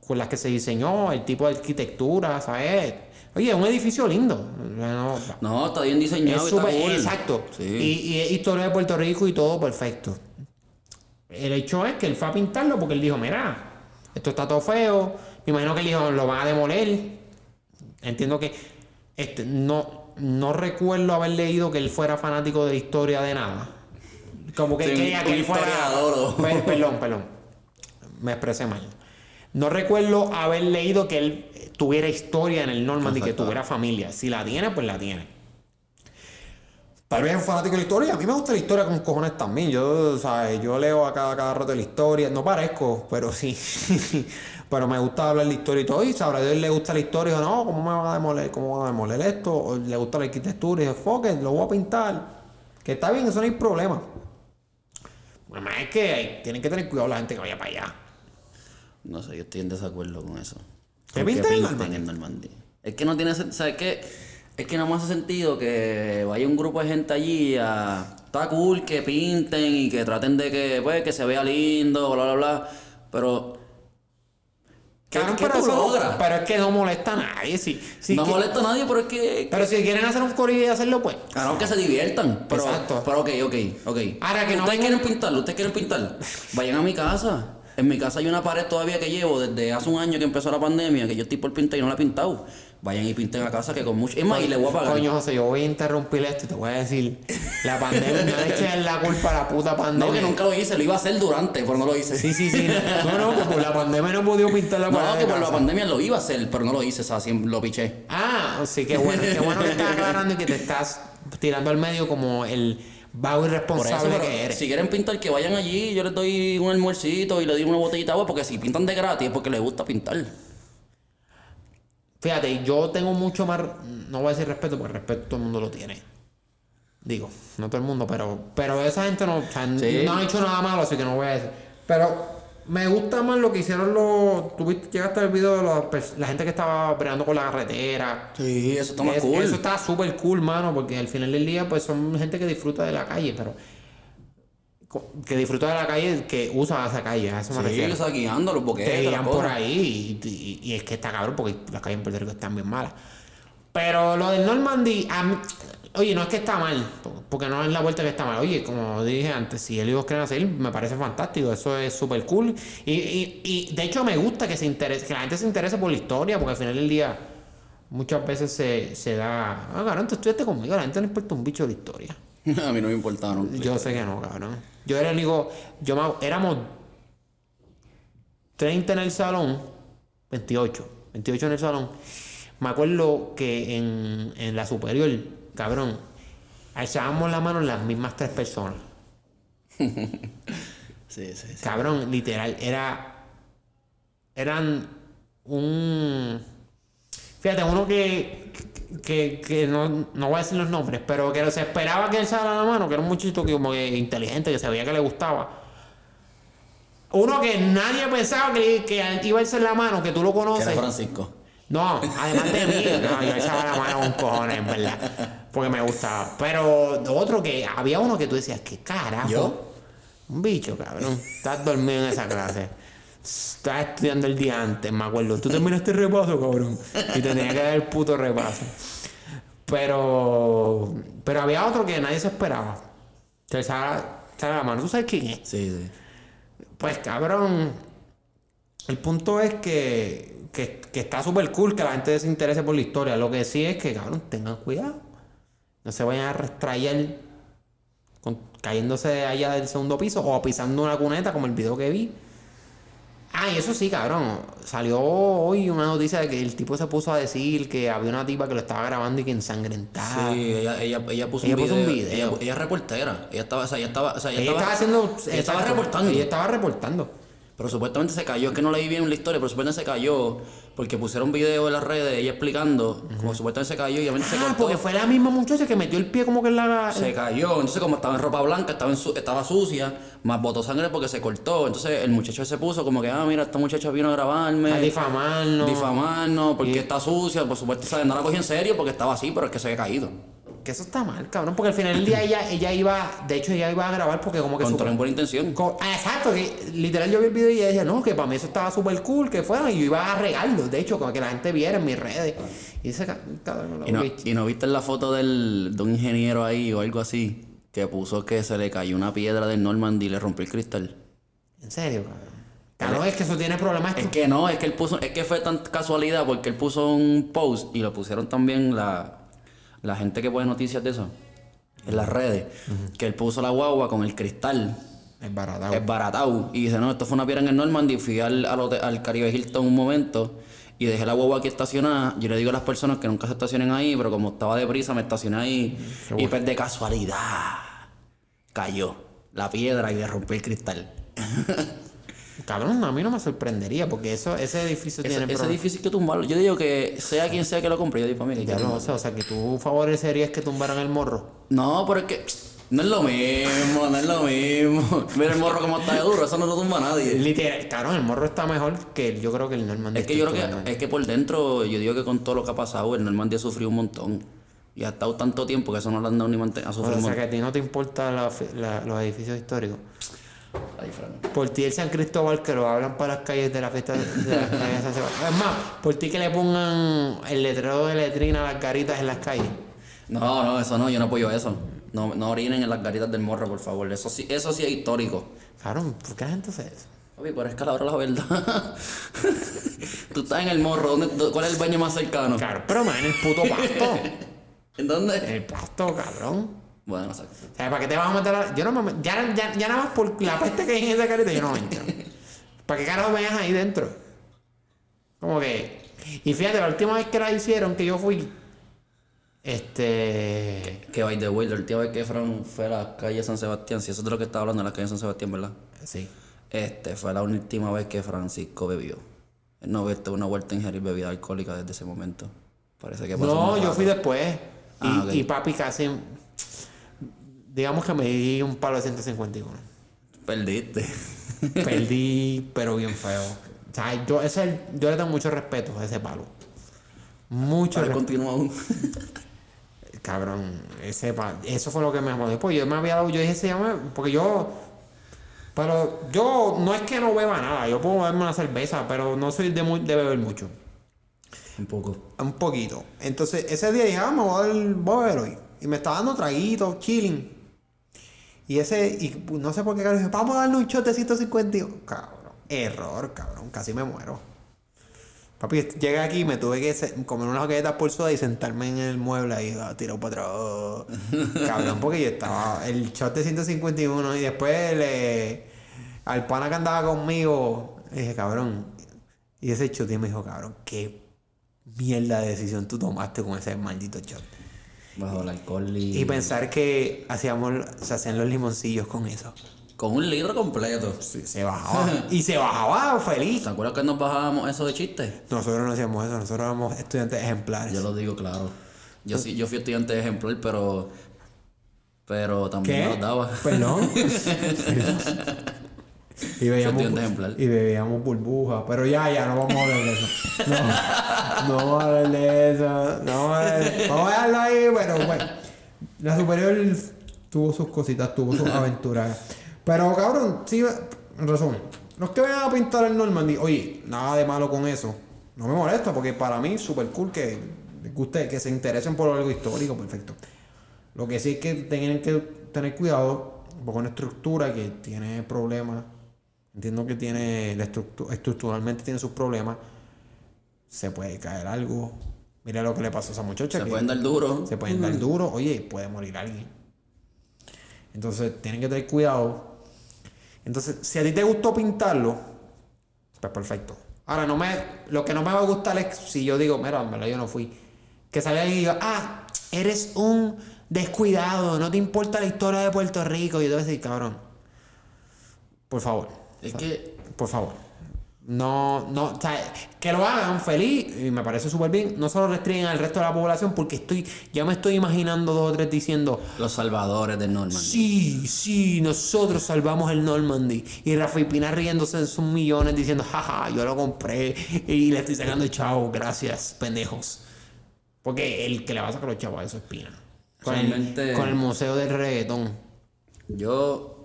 Speaker 1: por las que se diseñó, el tipo de arquitectura, ¿sabes? Oye, es un edificio lindo. No,
Speaker 2: No, está bien diseñado
Speaker 1: es
Speaker 2: está cool.
Speaker 1: exacto.
Speaker 2: Sí.
Speaker 1: Y, y es historia de Puerto Rico y todo perfecto. El hecho es que él fue a pintarlo porque él dijo, mira, esto está todo feo. Me imagino que él dijo, lo van a demoler. Entiendo que este, no, no recuerdo haber leído que él fuera fanático de historia de nada. Como que
Speaker 2: Sí,
Speaker 1: quería que él fuera. Per- perdón, perdón. Me expresé mal. No recuerdo haber leído que él tuviera historia en el Normandy, que tuviera familia. Si la tiene, pues la tiene. Tal vez es un fanático de la historia. A mí me gusta la historia con cojones también. Yo, ¿sabes? Yo leo a cada, cada rato la historia. No parezco, pero sí. pero me gusta hablar de historia y todo. Y sabrá Dios le gusta la historia. O no, ¿cómo me van a demoler? ¿Cómo van a demoler esto? O le gusta la arquitectura. Y dice, fuck it, lo voy a pintar. Que está bien, eso no hay problema. Además es que hay- tienen que tener cuidado la gente que vaya para allá.
Speaker 2: No sé, yo estoy en desacuerdo con eso.
Speaker 1: ¿Que
Speaker 2: Con
Speaker 1: pinten en Normandy.
Speaker 2: Es que no tiene sentido. ¿Sabes qué? Es que no me hace sentido que vaya un grupo de gente allí a. Está cool que pinten y que traten de que, pues, que se vea lindo, bla, bla, bla. Pero. ¿Qué,
Speaker 1: Cabrón,
Speaker 2: qué
Speaker 1: pero,
Speaker 2: tú
Speaker 1: eso pero es que no molesta a nadie. Si, si
Speaker 2: no
Speaker 1: que-
Speaker 2: molesta a nadie, pero es que.
Speaker 1: Pero si quieren hacer un corillo y hacerlo, pues.
Speaker 2: Claro que se diviertan. Pero,
Speaker 1: Exacto.
Speaker 2: pero ok, ok, ok.
Speaker 1: Ahora que no
Speaker 2: ustedes quieren pintar, ustedes quieren pintar. Vayan a mi casa. En mi casa hay una pared todavía que llevo desde hace un año que empezó la pandemia, que yo estoy por pintar y no la he pintado. Vayan y pinten a casa que con mucho. Es más, y le voy a pagar.
Speaker 1: Coño, José, yo voy a interrumpir esto y te voy a decir. La pandemia, no le eches la culpa a la puta pandemia.
Speaker 2: no, que nunca lo hice, lo iba a hacer durante, pero no lo hice.
Speaker 1: Sí, sí, sí. No, no, que por la pandemia no he podido pintar la pared
Speaker 2: No, que por la
Speaker 1: casa.
Speaker 2: pandemia lo iba a hacer, pero no lo hice, o sea, siempre lo piché.
Speaker 1: Ah, sí, qué bueno. Qué bueno que estás aclarando y que te estás tirando al medio como el vago
Speaker 2: eso,
Speaker 1: irresponsable
Speaker 2: pero
Speaker 1: que eres.
Speaker 2: si quieren pintar, que vayan allí, yo les doy un almuercito y les doy una botellita de agua, porque si pintan de gratis es porque les gusta pintar.
Speaker 1: Fíjate, yo tengo mucho más. No voy a decir respeto, porque respeto todo el mundo lo tiene. Digo, no todo el mundo, pero. Pero esa gente no. o sea,
Speaker 2: Sí.
Speaker 1: no ha hecho nada malo, así que no voy a decir. Pero me gusta más lo que hicieron los. Tú viste- llegaste al video de los pers- la gente que estaba peleando con la carretera.
Speaker 2: Sí, eso está más
Speaker 1: Es-
Speaker 2: cool.
Speaker 1: Eso está súper cool, mano, porque al final del día, pues son gente que disfruta de la calle, pero. Que disfruta de la calle, que usa esa calle, a eso me
Speaker 2: Sí,
Speaker 1: refiero
Speaker 2: o sea, guiando los boquetes.
Speaker 1: te guían por ahí y, y- y es que está cabrón porque las calles en Puerto Rico están bien malas. Pero lo del Normandy, mí- oye, no es que está mal, porque no es la vuelta que está mal. Oye, como dije antes, si ellos quieren hacer, me parece fantástico, eso es súper cool. Y, y- y, de hecho me gusta que se interese, que la gente se interese por la historia, porque al final del día muchas veces se, se da. Ah, cabrón, tú estudiaste conmigo, la gente no importa un bicho de la historia.
Speaker 2: A mí no me importaron.
Speaker 1: Yo sé que no, cabrón. Yo era el único. Yo éramos 30 en el salón, 28. 28 en el salón. Me acuerdo que en, en la superior, cabrón, alzábamos la mano las mismas tres personas.
Speaker 2: Sí, sí, sí.
Speaker 1: Cabrón, literal, era. Eran un. Fíjate, uno que. Que, que no, no voy a decir los nombres, pero que se esperaba que alzara la mano, que era un muchachito que como que inteligente, que se veía que le gustaba. Uno que nadie pensaba que, que iba a alzar la mano, que tú lo
Speaker 2: Que
Speaker 1: conoces.
Speaker 2: era Francisco.
Speaker 1: No, además de mí, no, yo alzaba la mano con cojones, en verdad. Porque me gustaba. Pero otro que había uno que tú decías, ¿qué carajo?
Speaker 2: ¿Yo?
Speaker 1: Un bicho, cabrón. Estás dormido en esa clase. Estás estudiando el día antes, me acuerdo. Tú terminaste el repaso, cabrón. Y te tenía que dar el puto repaso. Pero. Pero había otro que nadie se esperaba. Alzaba alzaba la mano. ¿Tú sabes quién es?
Speaker 2: Sí, sí.
Speaker 1: Pues cabrón, el punto es que, que, que está súper cool que la gente se interese por la historia. Lo que sí es que, cabrón, tengan cuidado. No se vayan a restrayar con- cayéndose allá del segundo piso o pisando una cuneta como el video que vi. Ah, y eso sí, cabrón. Salió hoy una noticia de que el tipo se puso a decir que había una tipa que lo estaba grabando y que ensangrentaba.
Speaker 2: Sí, ella, ella, ella puso,
Speaker 1: Ella
Speaker 2: un,
Speaker 1: puso
Speaker 2: video,
Speaker 1: un video.
Speaker 2: Ella, ella es reportera. Ella estaba, o sea, ella estaba, o sea, ella
Speaker 1: Ella estaba
Speaker 2: estaba,
Speaker 1: haciendo.
Speaker 2: ella estaba reportando.
Speaker 1: Ella estaba reportando.
Speaker 2: Pero supuestamente se cayó, es que no leí bien la historia, pero supuestamente se cayó porque pusieron un video en las redes de ella explicando como supuestamente se cayó y obviamente se
Speaker 1: Ah,
Speaker 2: cortó.
Speaker 1: porque fue la misma muchacha que metió el pie como que en la.
Speaker 2: Se cayó, entonces como estaba en ropa blanca, estaba, en su- estaba sucia, más botó sangre porque se cortó. Entonces el muchacho se puso como que, ah, mira, esta muchacha vino a grabarme.
Speaker 1: a difamarnos.
Speaker 2: difamarnos porque está sucia, por supuesto, ¿sabes? no la cogí en serio porque estaba así, pero es que se había caído.
Speaker 1: Que eso está mal, cabrón. Porque al final del día ella, ella iba. De hecho, ella iba a grabar porque como que.
Speaker 2: Con
Speaker 1: su-
Speaker 2: toda buena intención.
Speaker 1: ah, exacto, que literal yo vi el video y ella decía, no, que para mí eso estaba súper cool, que fuera, y yo iba a regarlo, de hecho, como que la gente viera en mis redes. Y ese ca- cabrón,
Speaker 2: Y no, y no viste la foto del, de un ingeniero ahí o algo así que puso que se le cayó una piedra del Normandy y le rompió el cristal.
Speaker 1: En serio, cabrón. Cabrón, es que eso tiene problemas.
Speaker 2: Es que no, es que él puso, es que fue tan casualidad porque él puso un post y lo pusieron también la, la gente que pone noticias de eso. en las redes, que él puso la guagua con el cristal
Speaker 1: Es baratado.
Speaker 2: es baratado. Y dice, no, esto fue una piedra en el Normandy. Fui al, al, hotel- al Caribe Hilton un momento y dejé la guagua aquí estacionada. Yo le digo a las personas que nunca se estacionen ahí, pero como estaba deprisa, me estacioné ahí. y pues de casualidad cayó la piedra y le rompí el cristal.
Speaker 1: Cabrón, a mí no me sorprendería porque eso, ese edificio tiene
Speaker 2: ese difícil que tumbarlo. Yo digo que sea quien sea que lo compre, yo digo para mí
Speaker 1: Ya lo
Speaker 2: tumbarlo.
Speaker 1: sé, o sea, que tú favorecerías que tumbaran el morro.
Speaker 2: No, pero es que no es lo mismo, no es lo mismo. Mira el morro como está de duro, eso no lo tumba nadie.
Speaker 1: Literal, cabrón, el morro está mejor que el- yo creo que el Normandy.
Speaker 2: Es que yo creo que, es que por dentro, yo digo que con todo lo que ha pasado, el Normandy ha sufrido un montón. Y ha estado tanto tiempo que eso no le han dado ni mantener. Ha
Speaker 1: O
Speaker 2: sufrido un
Speaker 1: sea, que a ti no te importan los edificios históricos. Por ti el San Cristóbal que lo hablan para las calles de la fiesta de de San Sebastián. Es más, por ti que le pongan el letrero de letrina a las garitas en las calles.
Speaker 2: No, no, eso no, yo no apoyo eso. No, no orinen en las garitas del morro, por favor. Eso sí, eso sí es histórico.
Speaker 1: Cabrón, ¿por qué la gente hace eso?
Speaker 2: Papi, pero es que a la hora de la verdad. Tú estás en el morro, ¿dónde- dó- ¿cuál es el baño más cercano?
Speaker 1: Claro, pero man, el puto pasto.
Speaker 2: ¿En dónde?
Speaker 1: El pasto, cabrón.
Speaker 2: Bueno, exacto.
Speaker 1: O sea, ¿para qué te vas a meter a... Yo no me... Ya, ya, ya nada más por la peste que hay en esa carita, yo no me entro. ¿Para qué carajo me ahí dentro? Como que... Y fíjate, la última vez que la hicieron, que yo fui... Este...
Speaker 2: Que by the way, la última vez que Fran fue a la calle San Sebastián, si eso es de lo que estaba hablando, la calle San Sebastián, ¿verdad?
Speaker 1: Sí.
Speaker 2: Este fue la última vez que Francisco bebió. Él no viste una vuelta a ingerir bebida alcohólica desde ese momento. Parece que pasó
Speaker 1: No, yo fui después. Y,
Speaker 2: Ah,
Speaker 1: y papi casi... Digamos que me di un palo de 151.
Speaker 2: Perdiste.
Speaker 1: Perdí, pero bien feo. O sea, yo, ese, yo le tengo mucho respeto a ese palo. Mucho respeto.
Speaker 2: continúa aún.
Speaker 1: Cabrón, ese pa- eso fue lo que me jodió. Pues yo me había dado, yo dije, se llama, porque yo, pero yo no es que no beba nada, yo puedo beberme una cerveza, pero no soy de, mu- de beber mucho.
Speaker 2: Un poco.
Speaker 1: Un poquito. Entonces, ese día dije, ah, me voy a, dar, voy a beber hoy. Y me estaba dando traguitos, chilling. Y ese, y no sé por qué, cabrón, dije, vamos a darle un shot de 151. Cabrón, error, cabrón, casi me muero. Papi, llegué aquí y me tuve que comer unas galletas por soda y sentarme en el mueble ahí, ah, tirado para atrás. Cabrón, porque yo estaba el shot de 151 y después le, al pana que andaba conmigo, le dije, cabrón. Y ese shot y me dijo, cabrón, qué mierda de decisión tú tomaste con ese maldito shot.
Speaker 2: Bajo el alcohol y...
Speaker 1: Y pensar que hacíamos, se hacían los limoncillos con eso.
Speaker 2: Con un litro completo.
Speaker 1: Sí, se bajaba. y se bajaba feliz.
Speaker 2: ¿Te acuerdas que nos bajábamos eso de chistes?
Speaker 1: Nosotros no hacíamos eso, nosotros éramos estudiantes ejemplares.
Speaker 2: Yo lo digo claro. Yo sí, yo fui estudiante ejemplar, pero... Pero también
Speaker 1: ¿Qué?
Speaker 2: me los daba.
Speaker 1: Perdón. y veíamos, y bebíamos burbujas. Pero ya, ya, no vamos a hablar de eso. No, no vamos a hablar de eso. No vamos a, de- vamos a dejarlo ahí, pero bueno. La superior tuvo sus cositas, tuvo sus aventuras. Pero cabrón, sí, en resumen. Los que vayan a pintar el Normandy, oye, nada de malo con eso. No me molesta porque para mí es súper cool que les guste, que se interesen por algo histórico, perfecto. Lo que sí es que tienen que tener cuidado porque una estructura que tiene problemas. Entiendo que tiene la estructu- estructuralmente tiene sus problemas. Se puede caer algo. Mira lo que le pasó a esa muchacha.
Speaker 2: Se
Speaker 1: que
Speaker 2: pueden dar duro.
Speaker 1: se pueden dar duro. Oye, puede morir alguien. Entonces tienen que tener cuidado. Entonces, si a ti te gustó pintarlo, pues perfecto. Ahora, no me, lo que no me va a gustar es si yo digo, mira, en verdad yo no fui. Que salga alguien y diga, ah, eres un descuidado, no te importa la historia de Puerto Rico. Y yo te voy a decir, cabrón, por favor,
Speaker 2: Es que...
Speaker 1: por favor. No, no, o sea, que lo hagan feliz y me parece súper bien. No solo restringen al resto de la población porque estoy, ya me estoy imaginando dos o tres diciendo,
Speaker 2: Los salvadores del Normandy.
Speaker 1: Sí, sí, nosotros salvamos el Normandy. Y Rafa y Pina riéndose en sus millones diciendo, jaja, yo lo compré y le estoy sacando chavo, gracias, pendejos. Porque el que le va a sacar los chavos a eso es Pina. Con,
Speaker 2: Realmente-
Speaker 1: el, con el museo del reggaetón.
Speaker 2: Yo...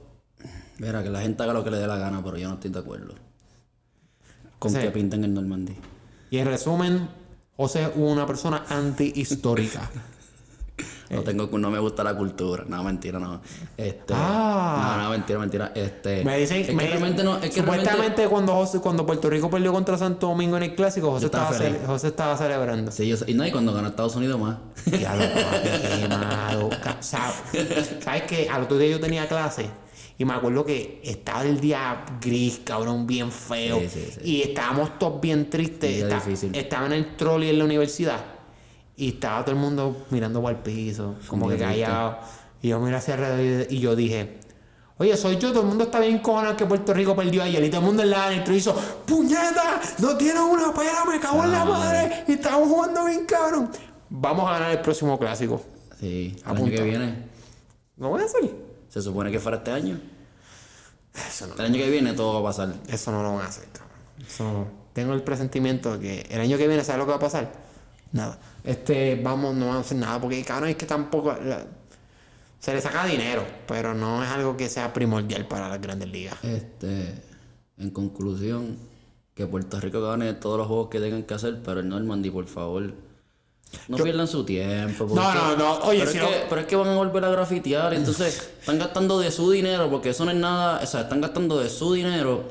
Speaker 2: Mira, que la gente haga lo que le dé la gana, pero yo no estoy de acuerdo. Con
Speaker 1: Sí.
Speaker 2: que pinten el Normandy.
Speaker 1: Y en resumen, José es una persona antihistórica.
Speaker 2: No tengo, no me gusta la cultura. No, mentira, no. Este,
Speaker 1: Ah.
Speaker 2: No, no, mentira, mentira. Este,
Speaker 1: Me dicen,
Speaker 2: es que
Speaker 1: me-
Speaker 2: realmente no, es que
Speaker 1: supuestamente
Speaker 2: realmente,
Speaker 1: cuando, José- cuando Puerto Rico perdió contra Santo Domingo en el clásico, José,
Speaker 2: estaba
Speaker 1: cele- José estaba celebrando.
Speaker 2: sí, yo y no, y cuando ganó Estados Unidos más.
Speaker 1: Diablo, papi, qué malo. ¿Sabes qué? Al otro día yo tenía clase y me acuerdo que estaba el día gris, cabrón, bien feo.
Speaker 2: Sí, sí, sí.
Speaker 1: Y estábamos todos bien tristes. Está- estaba en el trolley en la universidad y estaba todo el mundo mirando para el piso, como que callado. Y yo miré hacia alrededor y yo dije. Oye, soy yo, todo el mundo está bien cojonado que Puerto Rico perdió ayer y todo el mundo en la adentro hizo ¡Puñeta! ¡No tienen una pera! ¡Me cago en la madre! Y estamos jugando bien cabrón. Vamos a ganar el próximo clásico.
Speaker 2: Sí, el año que viene.
Speaker 1: ¿Lo voy a hacer?
Speaker 2: Se supone que fuera este año.
Speaker 1: Eso no,
Speaker 2: El año que viene todo va a pasar.
Speaker 1: eso no lo van a hacer, cabrón. Eso no- Tengo el presentimiento de que el año que viene, ¿sabes lo que va a pasar? Nada. Este, vamos, no vamos a hacer nada porque, cabrón, es que tampoco. la- se le saca dinero, pero no es algo que sea primordial para las grandes ligas.
Speaker 2: Este, en conclusión, que Puerto Rico gane todos los juegos que tengan que hacer, pero el Normandy, por favor, no pierdan su tiempo.
Speaker 1: No, no, no, oye,
Speaker 2: pero,
Speaker 1: si
Speaker 2: es
Speaker 1: no-
Speaker 2: que, pero es que van a volver a grafitear, entonces están gastando de su dinero, porque eso no es nada, o sea, están gastando de su dinero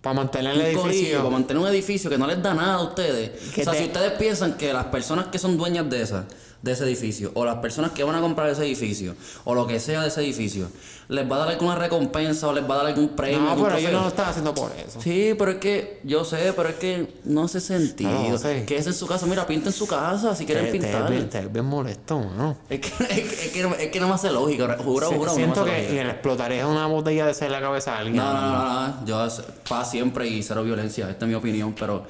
Speaker 1: Para mantener el
Speaker 2: corillo,
Speaker 1: edificio.
Speaker 2: para mantener un edificio que no les da nada a ustedes. O sea,
Speaker 1: te-
Speaker 2: si ustedes piensan que las personas que son dueñas de esa, de ese edificio, o las personas que van a comprar ese edificio, o lo que sea de ese edificio, les va a dar alguna recompensa o les va a dar algún premio.
Speaker 1: No, pero ellos no lo están haciendo por eso.
Speaker 2: Sí, pero es que yo sé, pero es que no hace sentido.
Speaker 1: No, sé.
Speaker 2: Que es en su casa, mira, pinten su casa si quieren pintar.
Speaker 1: ves bien, molesto, ¿no?
Speaker 2: Es que, es, que, es, que, no- es que no me hace lógica, juro,
Speaker 1: Si-
Speaker 2: juro.
Speaker 1: siento
Speaker 2: no me hace
Speaker 1: que le explotaría una botella de ser en la cabeza a alguien.
Speaker 2: No, no, no, no, no, yo paz siempre y cero violencia, esta es mi opinión, pero...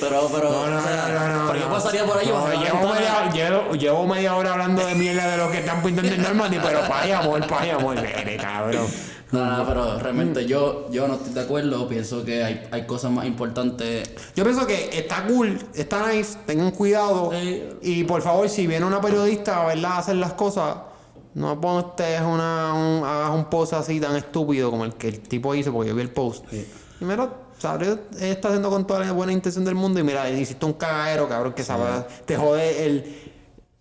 Speaker 2: pero, pero...
Speaker 1: No, no, no, no,
Speaker 2: yo
Speaker 1: no.
Speaker 2: pasaría por ahí,
Speaker 1: llevo, media, llevo, llevo media hora hablando de mierda de lo que están pintando en Normandy, pero paz y amor, paz y amor, nene, cabrón.
Speaker 2: No, no, pero realmente yo, yo no estoy de acuerdo, pienso que hay, hay cosas más importantes
Speaker 1: Yo pienso que está cool, está nice, tengan cuidado. Y por favor, si viene una periodista, a hacer las cosas, no pongas una, un, hagas un post así tan estúpido como el que el tipo hizo, porque yo vi el post.
Speaker 2: Sí.
Speaker 1: Y mira, sabré, está haciendo con toda la buena intención del mundo. Y mira, hiciste un cagadero, cabrón, que sabe, te jode el,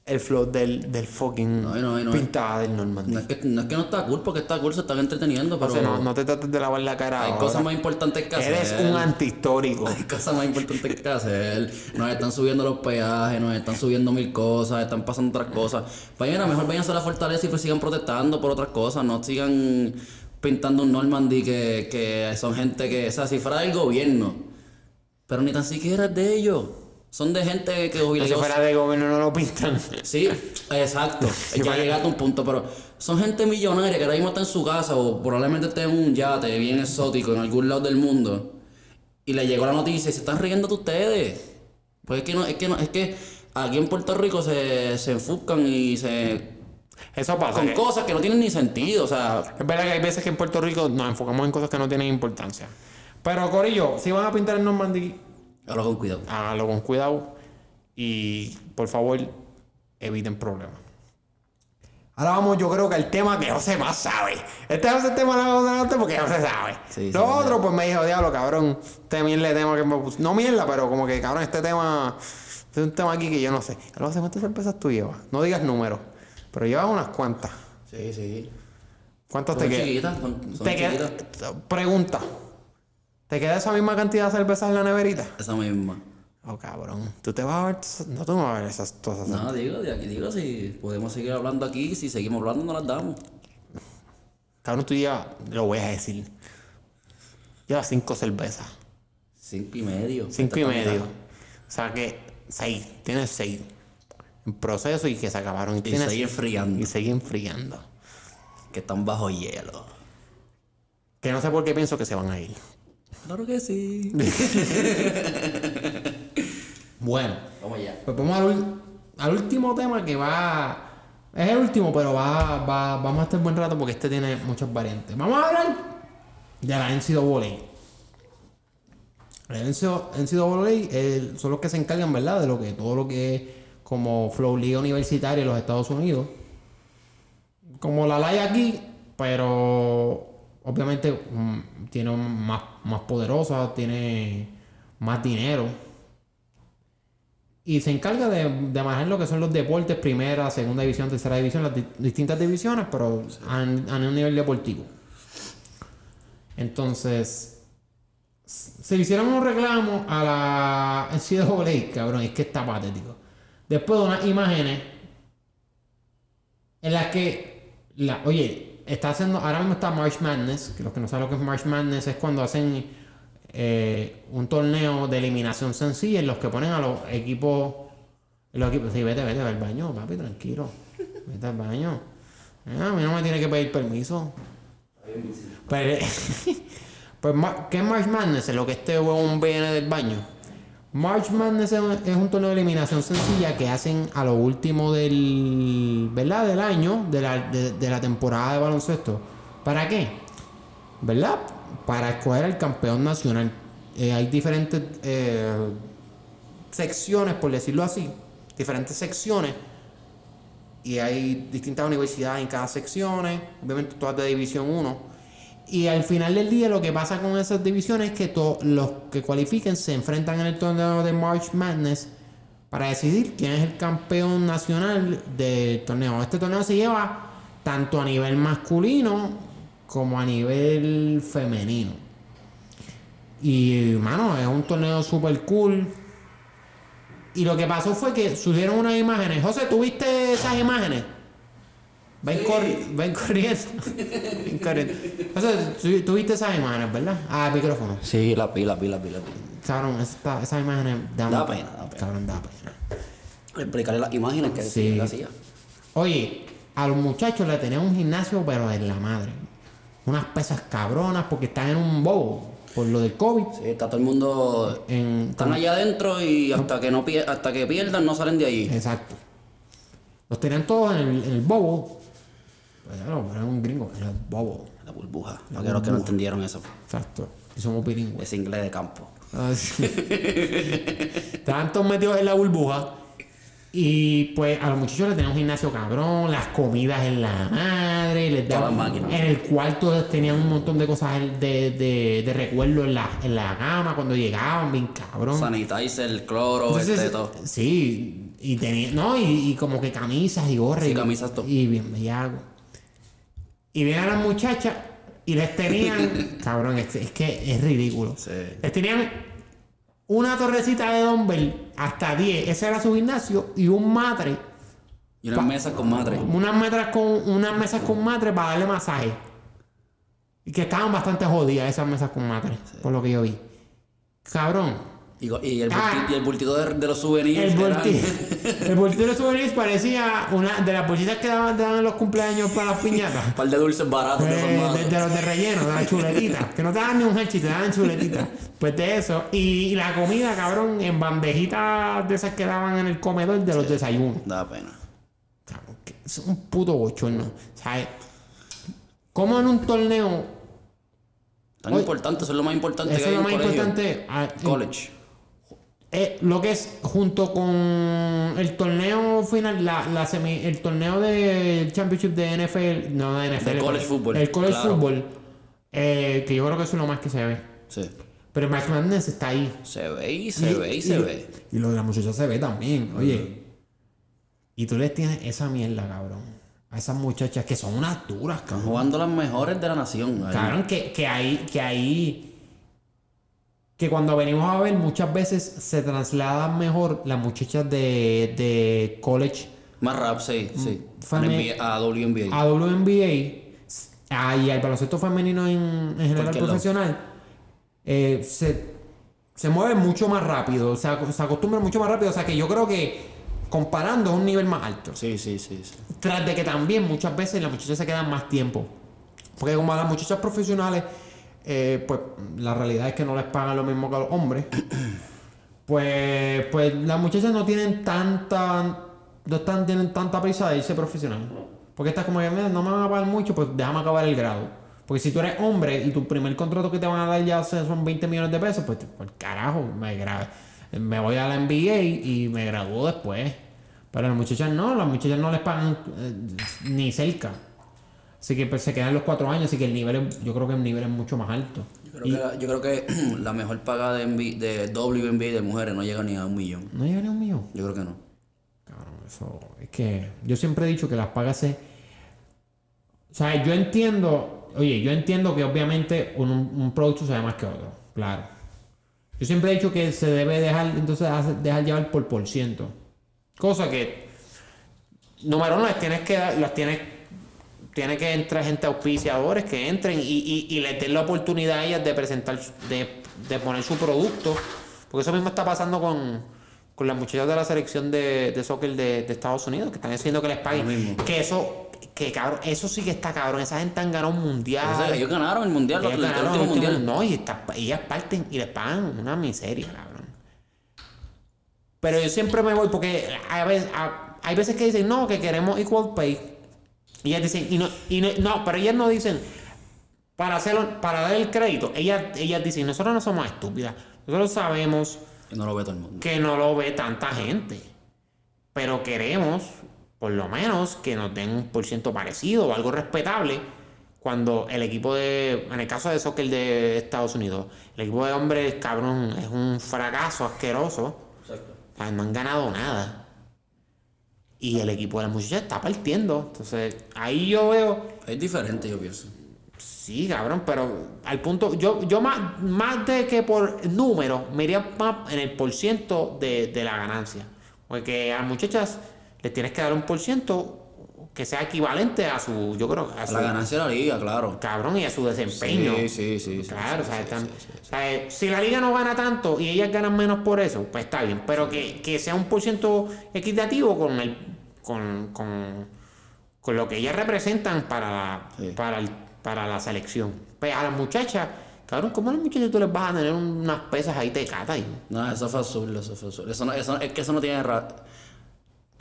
Speaker 1: el flow del, del fucking
Speaker 2: No, no, no.
Speaker 1: pintada del Normandy.
Speaker 2: No es, que, no es que no está cool, porque está cool, se están entreteniendo, pero
Speaker 1: o sea, no, te trates de lavar la cara.
Speaker 2: hay
Speaker 1: ahora.
Speaker 2: cosas más importantes que hacer.
Speaker 1: Eres un antihistórico.
Speaker 2: Hay cosas más importantes que hacer. Nos están subiendo los peajes, nos están subiendo mil cosas, están pasando otras cosas. Vayan, mejor váyanse a la fortaleza y pues sigan protestando por otras cosas. No sigan pintando un Normandy que, que son gente que, o sea, si fuera del gobierno, pero ni tan siquiera es de ellos. Son de gente que
Speaker 1: si
Speaker 2: obligó-
Speaker 1: fuera de gobierno no lo pintan.
Speaker 2: Sí, exacto. ya llegaste a un punto, pero son gente millonaria que ahora mismo está en su casa o probablemente esté en un yate bien exótico en algún lado del mundo y le llegó la noticia y se están riendo de ustedes. Pues es que no, es que no, es que aquí en Puerto Rico se, se enfuscan y se
Speaker 1: Eso pasa.
Speaker 2: con
Speaker 1: que-
Speaker 2: cosas que no tienen ni sentido, o sea,
Speaker 1: Es verdad que hay veces que en Puerto Rico nos enfocamos en cosas que no tienen importancia. Pero, Corillo, si van a pintar el Normandy,
Speaker 2: hágalo con cuidado.
Speaker 1: háganlo con cuidado y, por favor, eviten problemas. Ahora vamos, yo creo que el tema que José más sabe. Este es el tema de la José porque José sabe.
Speaker 2: Sí,
Speaker 1: Lo
Speaker 2: sí,
Speaker 1: otro, pues me dijo, diablo, cabrón, este mierda de tema que me puso. No mierda, pero como que, cabrón, este tema. Este es un tema aquí que yo no sé. José, ¿cuántas cervezas tú llevas? No digas números, pero llevas unas cuantas.
Speaker 2: Sí, sí.
Speaker 1: ¿Cuántas
Speaker 2: Son
Speaker 1: te quedan?
Speaker 2: chiquitas, son, son
Speaker 1: Te queda,
Speaker 2: chiquitas.
Speaker 1: pregunta. ¿Te queda esa misma cantidad de cervezas en la neverita?
Speaker 2: Esa misma.
Speaker 1: Oh, cabrón. Tú te vas a ver. No, tú no vas a ver esas cosas.
Speaker 2: No, digo, de aquí digo, si podemos seguir hablando aquí, si seguimos hablando no las damos.
Speaker 1: Cabrón, tú llevas. Lo voy a decir. Llevas cinco cervezas.
Speaker 2: Cinco y medio.
Speaker 1: Cinco y medio. O sea que seis. Tienes seis. En proceso y que se acabaron. Y,
Speaker 2: Y
Speaker 1: tienes,
Speaker 2: sigue enfriando.
Speaker 1: y sigue enfriando.
Speaker 2: Que están bajo hielo.
Speaker 1: Que no sé por qué pienso que se van a ir.
Speaker 2: Claro que sí.
Speaker 1: Bueno.
Speaker 2: Vamos allá.
Speaker 1: Pues vamos al, último tema que va. Es el último, pero va, va, vamos a estar buen rato porque este tiene muchas variantes. Vamos a hablar de la NCAA. La NCAA eh, son los que se encargan, ¿verdad? De lo que todo lo que es como Flow Liga Universitaria en los Estados Unidos. Como la ley aquí, pero obviamente mm, tiene más, más poderosa, tiene más dinero. y se encarga de, manejar lo que son los deportes, primera, segunda división, tercera división, las di- distintas divisiones, pero a, a un nivel deportivo. Entonces, se le hicieron un reclamo a la NCAA, cabrón, es que está patético. Después de unas imágenes en las que, la, oye, está haciendo, ahora mismo está March Madness, que los que no saben lo que es March Madness es cuando hacen eh, un torneo de eliminación sencilla en los que ponen a los equipos, los equipos, sí, vete, vete al baño, papi, tranquilo, vete al baño. Ah, a mí no me tiene que pedir permiso. Pero, pues, ¿qué es March Madness? Es lo que este huevón viene del baño. March Madness es un, torneo de eliminación sencilla que hacen a lo último del, ¿verdad? del año, de la, de la temporada de baloncesto. ¿Para qué? ¿Verdad? Para escoger al campeón nacional. Eh, hay diferentes eh, secciones, por decirlo así, diferentes secciones y hay distintas universidades en cada sección, obviamente todas de División 1. Y al final del día lo que pasa con esas divisiones es que to- los que cualifiquen se enfrentan en el torneo de March Madness para decidir quién es el campeón nacional del torneo. Este torneo se lleva tanto a nivel masculino como a nivel femenino. Y, mano, es un torneo super cool. Y lo que pasó fue que subieron unas imágenes. José, ¿tú viste esas imágenes? Ven, corri- ven corriendo. Corriendo. José, ¿tú, tú viste esas imágenes, ¿verdad? Ah, el micrófono.
Speaker 2: Sí, la pila, pila, pila, pila.
Speaker 1: Cabrón, esas imágenes dan
Speaker 2: Da pena, da pena.
Speaker 1: Cabrón, da pena.
Speaker 2: Explicarle las imágenes que
Speaker 1: Sí.
Speaker 2: hacía.
Speaker 1: Oye, a los muchachos le tenían un gimnasio, pero en la madre. Unas pesas cabronas porque están en un bobo por lo del COVID.
Speaker 2: Sí, está todo el mundo.
Speaker 1: En,
Speaker 2: Están allá adentro y hasta que no hasta que pierdan no salen de allí.
Speaker 1: Exacto. Los tenían todos en el, en el bobo. Claro, pero era un gringo, era el bobo.
Speaker 2: La burbuja. Para que los que no entendieron eso.
Speaker 1: Exacto. Y somos bilingües.
Speaker 2: Ese inglés de campo.
Speaker 1: Ah, todos metidos en la burbuja. Y pues a los muchachos les tenían un gimnasio cabrón, las comidas en la madre, les daban. En el cuarto tenían un montón de cosas de, de, de recuerdo en la, en la cama cuando llegaban, bien cabrón.
Speaker 2: Sanitizer, cloro,
Speaker 1: Entonces,
Speaker 2: este, todo.
Speaker 1: sí, y tenía, no, y, y como que camisas y gorras.
Speaker 2: Sí,
Speaker 1: y,
Speaker 2: camisas, todo.
Speaker 1: Y bien bellaco. Y vienen a las muchachas y les tenían, cabrón, es, es que es ridículo.
Speaker 2: Sí.
Speaker 1: Les tenían una torrecita de dumbbell hasta 10, ese era su gimnasio, y un matre,
Speaker 2: Y unas mesas con madre.
Speaker 1: unas, metras con, unas mesas con matre para darle masaje. Y que estaban bastante jodidas esas mesas con matre, por lo que yo vi. Cabrón,
Speaker 2: Y, el,
Speaker 1: Ah.
Speaker 2: bulti- y el bultito de, de los souvenirs.
Speaker 1: El bolsillo, el bolsillo de souvenirs parecía una de las bolsitas que daban, daban en los cumpleaños para las piñatas.
Speaker 2: Un par de dulces baratos de
Speaker 1: Eh,
Speaker 2: malos.
Speaker 1: de, de los de relleno, de las chuletitas. Que no te daban ni un hershey, te daban chuletitas. Pues de eso. Y, la comida, cabrón, en bandejitas de esas que daban en el comedor de los desayunos.
Speaker 2: Da pena.
Speaker 1: Es un puto bochorno. ¿Sabes? Como en un torneo,
Speaker 2: Tan importante, eso es lo más importante
Speaker 1: eso
Speaker 2: que
Speaker 1: es
Speaker 2: hay
Speaker 1: lo
Speaker 2: en
Speaker 1: más
Speaker 2: colegio.
Speaker 1: importante. ah,
Speaker 2: College.
Speaker 1: Eh, lo que es junto con el torneo final, la, la semi, el torneo del Championship de NFL, no de NFL,
Speaker 2: De college football,
Speaker 1: el college
Speaker 2: claro.
Speaker 1: football, eh, que yo creo que eso es lo más que se ve.
Speaker 2: Sí.
Speaker 1: Pero el March Madness está ahí.
Speaker 2: Se ve y se ve y se ve.
Speaker 1: Y lo de la muchacha se ve también, oye. Y tú les tienes esa mierda, cabrón. A esas muchachas que son unas duras,
Speaker 2: Están
Speaker 1: cabrón.
Speaker 2: jugando las mejores de la nación. ahí.
Speaker 1: Cabrón, que, que ahí, que ahí, que cuando venimos a ver, muchas veces se trasladan mejor las muchachas de, de college
Speaker 2: Más rap, sí, sí.
Speaker 1: Fue
Speaker 2: A WNBA.
Speaker 1: a WNBA ah, y al baloncesto femenino en, en general profesional, eh, se, se mueve mucho más rápido, o sea, se acostumbra mucho más rápido. O sea, que yo creo que comparando es un nivel más alto.
Speaker 2: Sí, sí, sí, sí.
Speaker 1: Tras de que también muchas veces las muchachas se quedan más tiempo. Porque como a las muchachas profesionales, eh, pues la realidad es que no les pagan lo mismo que a los hombres. pues, pues las muchachas no tienen tanta, no están, tienen tanta prisa de irse profesional. Porque estás como que "Mira, no me van a pagar mucho, pues déjame acabar el grado. Porque si tú eres hombre y tu primer contrato que te van a dar ya son 20 millones de pesos, pues por carajo, me, me voy a la NBA y me gradúo después. Pero las muchachas no, las muchachas no les pagan eh, ni cerca. Así que pues, se quedan los cuatro años, así que el nivel, es- yo creo que el nivel es mucho más alto.
Speaker 2: Yo creo, que, la- yo creo que la mejor paga de, de WNBA de mujeres no llega ni a un millón.
Speaker 1: ¿No llega ni a un millón?
Speaker 2: Yo creo que no.
Speaker 1: Cabrón, eso es que yo siempre he dicho que las pagas se... O sea, yo entiendo, oye, yo entiendo que obviamente un, un producto sabe más que otro, claro. Yo siempre he dicho que se debe dejar, entonces, dejar llevar por por ciento. Cosa que, número uno, les tienes que dar, las tienes, tiene que entrar gente auspiciadores que entren y, y, y les den la oportunidad a ellas de presentar, de, de poner su producto. Porque eso mismo está pasando con, con las muchachas de la selección de, de soccer de, de Estados Unidos, que están haciendo que les paguen. Que eso, que cabrón, eso sí que está cabrón. Esa gente han ganado un mundial.
Speaker 2: Ellos ganaron el mundial,
Speaker 1: Ellas
Speaker 2: el, el
Speaker 1: ganaron
Speaker 2: último
Speaker 1: el último-
Speaker 2: mundial.
Speaker 1: No, y está- ellas parten y les pagan una miseria, cabrón. Pero yo siempre me voy porque a veces, a- hay veces que dicen, no, que queremos equal pay. Y ellas dicen, y no, y no, no, pero ellas no dicen, para hacerlo, para dar el crédito, ellas, ellas dicen, nosotros no somos estúpidas. Nosotros sabemos
Speaker 2: Que no lo ve todo el mundo.
Speaker 1: que no lo ve tanta gente. Pero queremos, por lo menos, que nos den un por ciento parecido o algo respetable cuando el equipo de, en el caso de soccer de Estados Unidos, el equipo de hombres, cabrón, es un fracaso asqueroso.
Speaker 2: Exacto.
Speaker 1: O sea, no han ganado nada. Y el equipo de las muchachas está partiendo. Entonces, ahí yo veo,
Speaker 2: Es diferente, yo pienso.
Speaker 1: sí, cabrón, pero al punto, yo, yo más, más de que por número, me iría más en el por ciento de, de la ganancia. Porque a las muchachas les tienes que dar un por ciento que sea equivalente a su, yo creo, a
Speaker 2: A
Speaker 1: su
Speaker 2: la ganancia de la liga, claro.
Speaker 1: cabrón y a su desempeño.
Speaker 2: Sí, sí, sí.
Speaker 1: Claro, si la liga no gana tanto y ellas ganan menos por eso, pues está bien. Pero que, que sea un por ciento equitativo con el con, con, con lo que ellas representan para la,
Speaker 2: Sí.
Speaker 1: para el- para la selección. Pues a las muchachas, cabrón, ¿cómo a las muchachas tú les vas a tener unas pesas ahí te cata ahí?
Speaker 2: No, eso fue absurdo, eso fue absurdo. Eso no, eso, es que eso no tiene ra-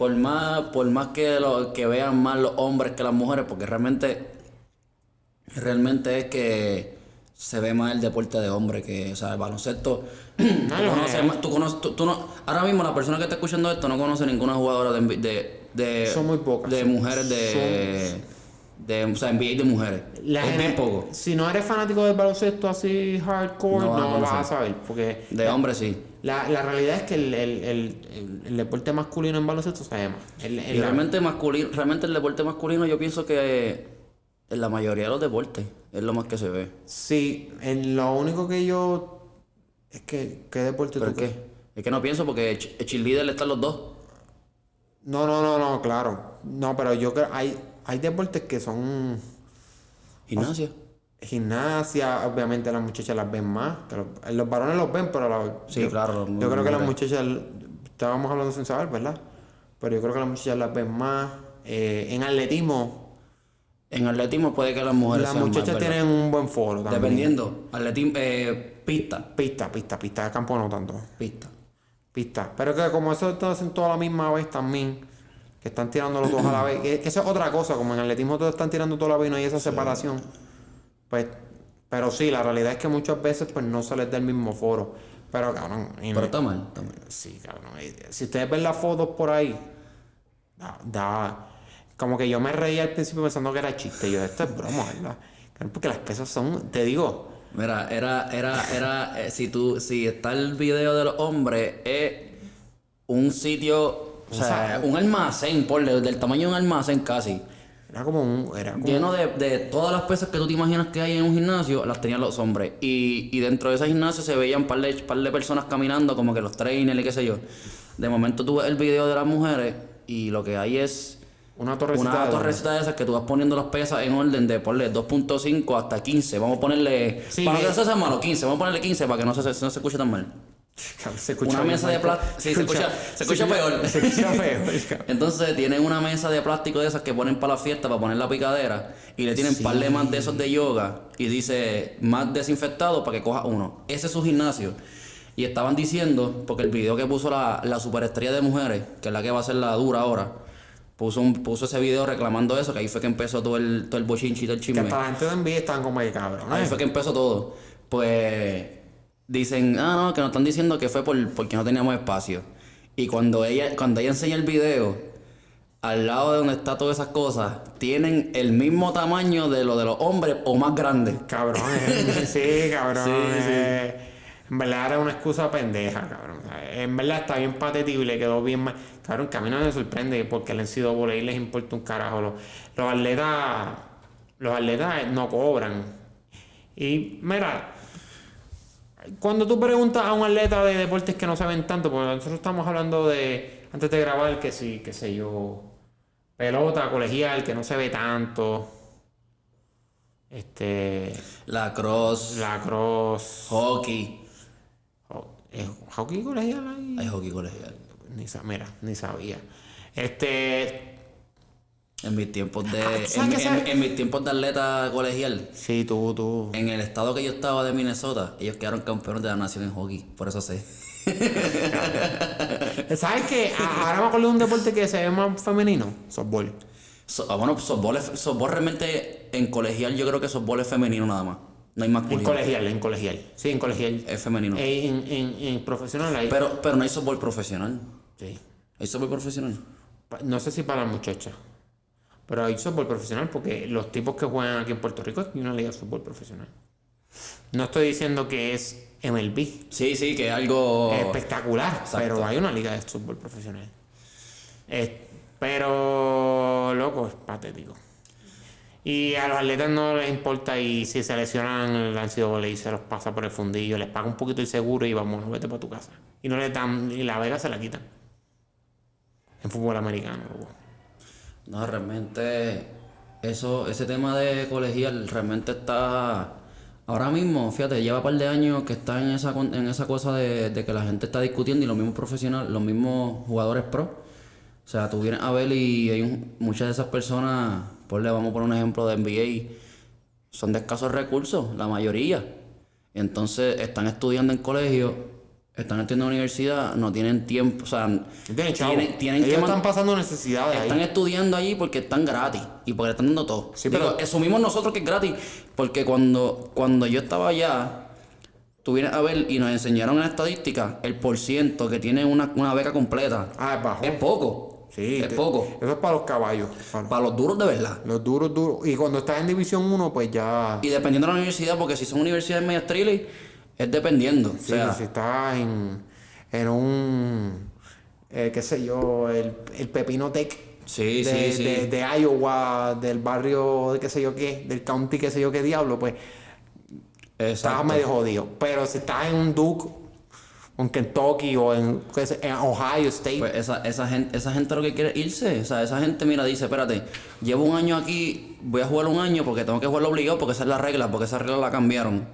Speaker 2: por más, por más que lo, que vean más los hombres que las mujeres, porque realmente, realmente es que se ve más el deporte de hombre que, o sea, el baloncesto. tú,
Speaker 1: no,
Speaker 2: conoces
Speaker 1: no.
Speaker 2: más- tú conoces- tú- tú no, ahora mismo la persona que está escuchando esto no conoce ninguna jugadora de, de, de,
Speaker 1: Son muy pocas.
Speaker 2: de mujeres de, de, o sea, NBA de mujeres.
Speaker 1: La
Speaker 2: es bien poco.
Speaker 1: Si no eres fanático del baloncesto así hardcore,
Speaker 2: No
Speaker 1: no,
Speaker 2: vas a
Speaker 1: saber. Porque
Speaker 2: De hombres sí.
Speaker 1: La, la realidad es que el, el, el, deporte masculino en baloncesto se llama.
Speaker 2: Y
Speaker 1: la-
Speaker 2: realmente masculino, realmente el deporte masculino yo pienso que en la mayoría de los deportes es lo más que se ve.
Speaker 1: Sí, en lo único que yo. Es que, ¿qué deporte
Speaker 2: ¿Pero
Speaker 1: tú crees?
Speaker 2: qué? Es que no pienso porque el cheerleader están los dos.
Speaker 1: No, no, no, no, claro. No, pero yo creo. Hay, hay deportes que son.
Speaker 2: Gimnasia.
Speaker 1: Gimnasia, obviamente las muchachas las ven más. que los, los varones los ven, pero la-
Speaker 2: Sí,
Speaker 1: yo,
Speaker 2: claro,
Speaker 1: Yo creo que las muchachas. Estábamos hablando sin saber, ¿verdad? Pero yo creo que las muchachas las ven más. Eh, en atletismo,
Speaker 2: En atletismo puede que las mujeres
Speaker 1: las
Speaker 2: más,
Speaker 1: muchachas
Speaker 2: ¿verdad?
Speaker 1: tienen un buen foro también.
Speaker 2: Dependiendo. Atletismo, eh, pista.
Speaker 1: Pista, pista, pista de campo no tanto.
Speaker 2: Pista.
Speaker 1: Pista. Pero que como eso están haciendo toda la misma vez también, que están tirando los dos a la vez, que, que eso es otra cosa, como en atletismo todos están tirando toda la vez y no hay esa separación. Pues, pero sí, la realidad es que muchas veces pues no se les da el mismo foro. Pero cabrón, y
Speaker 2: Pero está mal, está mal.
Speaker 1: sí, cabrón. Si ustedes ven las fotos por ahí, da, da- como que yo me reía al principio pensando que era chiste. Y yo, esto es broma, ¿verdad? Porque las pesas son, te digo,
Speaker 2: Mira, era, era, era, eh, si tú, si está el video de los hombres, es un sitio, o sea, un almacén, por del tamaño de un almacén casi.
Speaker 1: era como un, era como
Speaker 2: Lleno de, de todas las pesas que tú te imaginas que hay en un gimnasio, las tenían los hombres. Y, y dentro de ese gimnasio se veían par de, par de personas caminando, como que los trainers y qué sé yo. De momento tú ves el video de las mujeres y lo que hay es
Speaker 1: una torrecita.
Speaker 2: una
Speaker 1: de-
Speaker 2: torrecita de esas que tú vas poniendo las pesas en orden de ponle 2.5 hasta 15. Vamos a ponerle.
Speaker 1: Sí,
Speaker 2: para que no se sea malo, 15. Vamos a ponerle 15 para que no se, no se escuche tan mal.
Speaker 1: Se
Speaker 2: Una mesa de plástico. Sí, se escucha, se escucha peor.
Speaker 1: Se escucha peor.
Speaker 2: Entonces tienen una mesa de plástico de esas que ponen para la fiesta, para poner la picadera, y le tienen par de más de esos de yoga, y dice más desinfectado para que coja uno. Ese es su gimnasio. Y estaban diciendo, porque el video que puso la, la superestrella de mujeres, que es la que va a ser la dura ahora, puso, un, puso ese video reclamando eso, que ahí fue que empezó todo el, todo el bochinchi y todo el
Speaker 1: Que
Speaker 2: chisme.
Speaker 1: hasta la gente de envidia están como que cabrón.
Speaker 2: Ahí
Speaker 1: ¿eh?
Speaker 2: fue que empezó todo. Pues dicen, ah, no, que nos están diciendo que fue por, porque no teníamos espacio. Y cuando ella, cuando ella enseña el video, al lado de donde está todas esas cosas, tienen el mismo tamaño de lo de los hombres o más grandes.
Speaker 1: Cabrón, eh, sí, cabrón.
Speaker 2: Sí, sí.
Speaker 1: eh, En verdad era una excusa pendeja, cabrón. En verdad está bien patético y le quedó bien mal. Cabrón, que a mí no me sorprende porque el NCAA les importa un carajo. Los, los atletas, los atletas no cobran. Y mira, cuando tú preguntas a un atleta de deportes que no saben tanto, porque nosotros estamos hablando de, antes de grabar, que sí, qué sé yo, pelota, colegial, que no se ve tanto. Este,
Speaker 2: La cross,
Speaker 1: la cross,
Speaker 2: hockey.
Speaker 1: ¿es hockey colegial ahí?
Speaker 2: Hay hockey colegial.
Speaker 1: Ni mira, ni sabía. Este,
Speaker 2: En mis tiempos de.
Speaker 1: Ah, ¿tú
Speaker 2: en, en- en mis tiempos de atleta colegial.
Speaker 1: sí, tú, tú.
Speaker 2: En el estado que yo estaba de Minnesota, ellos quedaron campeones de la nación en hockey. Por eso sé.
Speaker 1: ¿Sabes qué? Ahora me acuerdo de un deporte que se ve más femenino, softball.
Speaker 2: So- ah, bueno, softball, es- softball realmente en colegial yo creo que softball es femenino nada más. No hay
Speaker 1: En
Speaker 2: masculino.
Speaker 1: colegial, en colegial. Sí, en colegial.
Speaker 2: Es femenino.
Speaker 1: En, en, en profesional ahí.
Speaker 2: Pero, pero no hay softball profesional.
Speaker 1: Sí.
Speaker 2: ¿Hay softball profesional?
Speaker 1: No sé si para las muchachas. Pero hay softball profesional porque los tipos que juegan aquí en Puerto Rico hay una liga de fútbol profesional. No estoy diciendo que es MLB.
Speaker 2: Sí, sí, que es algo.
Speaker 1: espectacular,
Speaker 2: Exacto.
Speaker 1: pero hay una liga de fútbol profesional. Eh, pero, loco, es patético. Y a los atletas no les importa y si se lesionan el NCAA y se los pasa por el fundillo, les paga un poquito el seguro y vamos, vete para tu casa. Y no les dan, y la vega se la quitan. En fútbol americano, loco.
Speaker 2: No, realmente. Eso, ese tema de colegial realmente está. Ahora mismo, fíjate, lleva un par de años que está en esa, en esa cosa de, de que la gente está discutiendo y los mismos profesionales, los mismos jugadores pro. O sea, tú vienes a ver y hay un- muchas de esas personas, por le vamos por un ejemplo de NBA, son de escasos recursos, la mayoría. Entonces están estudiando en colegio, están estudiando en universidad, no tienen tiempo, o sea,
Speaker 1: tienen
Speaker 2: tienen, tienen
Speaker 1: Ellos
Speaker 2: que
Speaker 1: están pasando necesidades ahí.
Speaker 2: están estudiando allí porque están gratis y porque le están dando todo.
Speaker 1: Sí,
Speaker 2: Digo,
Speaker 1: pero-
Speaker 2: asumimos nosotros que es gratis porque cuando, cuando yo estaba allá, tú vienes a ver y nos enseñaron en la estadística el por ciento que tiene una, una beca completa.
Speaker 1: Ah, es bajo.
Speaker 2: Es poco.
Speaker 1: Sí,
Speaker 2: es
Speaker 1: te-
Speaker 2: poco.
Speaker 1: Eso es para los caballos. para los-
Speaker 2: Para los duros de verdad.
Speaker 1: los duros, duros. Y cuando estás en División 1, pues ya...
Speaker 2: Y dependiendo de la universidad, porque si son universidades medio trilly, es dependiendo.
Speaker 1: Sí,
Speaker 2: o sea,
Speaker 1: si estás en, en un, eh, qué sé yo, el, el Pepino Tech
Speaker 2: Sí,
Speaker 1: de,
Speaker 2: sí,
Speaker 1: de- de Iowa, del barrio de qué sé yo qué, del county qué sé yo qué diablo, pues estás
Speaker 2: exacto.
Speaker 1: medio jodido. Pero si estás en un Duke, en Kentucky o en, qué sé, en Ohio State,
Speaker 2: Pues esa, esa, gente, esa gente lo que quiere irse. O sea, esa gente, mira, dice, espérate, llevo un año aquí, voy a jugar un año porque tengo que jugarlo obligado porque esa es la regla, porque esa regla la cambiaron.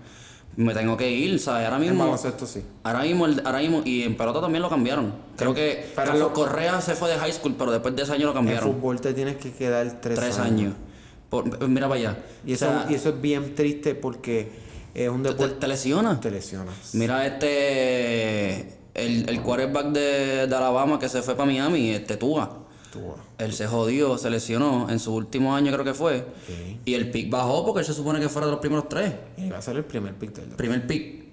Speaker 2: Me tengo que ir, ¿sabes? Ahora
Speaker 1: en
Speaker 2: mismo...
Speaker 1: baloncesto sí.
Speaker 2: Ahora mismo, ahora mismo, y en pelota también lo cambiaron. Creo que
Speaker 1: pero
Speaker 2: Carlos
Speaker 1: lo-
Speaker 2: Correa se fue de high school, pero después de ese año lo
Speaker 1: En
Speaker 2: cambiaron.
Speaker 1: fútbol te tienes que quedar tres,
Speaker 2: Tres años. Por- mira para allá.
Speaker 1: Y eso,
Speaker 2: O sea,
Speaker 1: y eso es bien triste porque es un
Speaker 2: te,
Speaker 1: deporte
Speaker 2: te lesiona.
Speaker 1: te lesionas.
Speaker 2: Mira este... El, el quarterback de, de Alabama que se fue para Miami, este Tua. Él se jodió, se lesionó en su último año creo que fue. Y el pick bajó porque él se supone que fuera de los primeros tres.
Speaker 1: Y va a ser el primer pick del draft.
Speaker 2: Primer pick.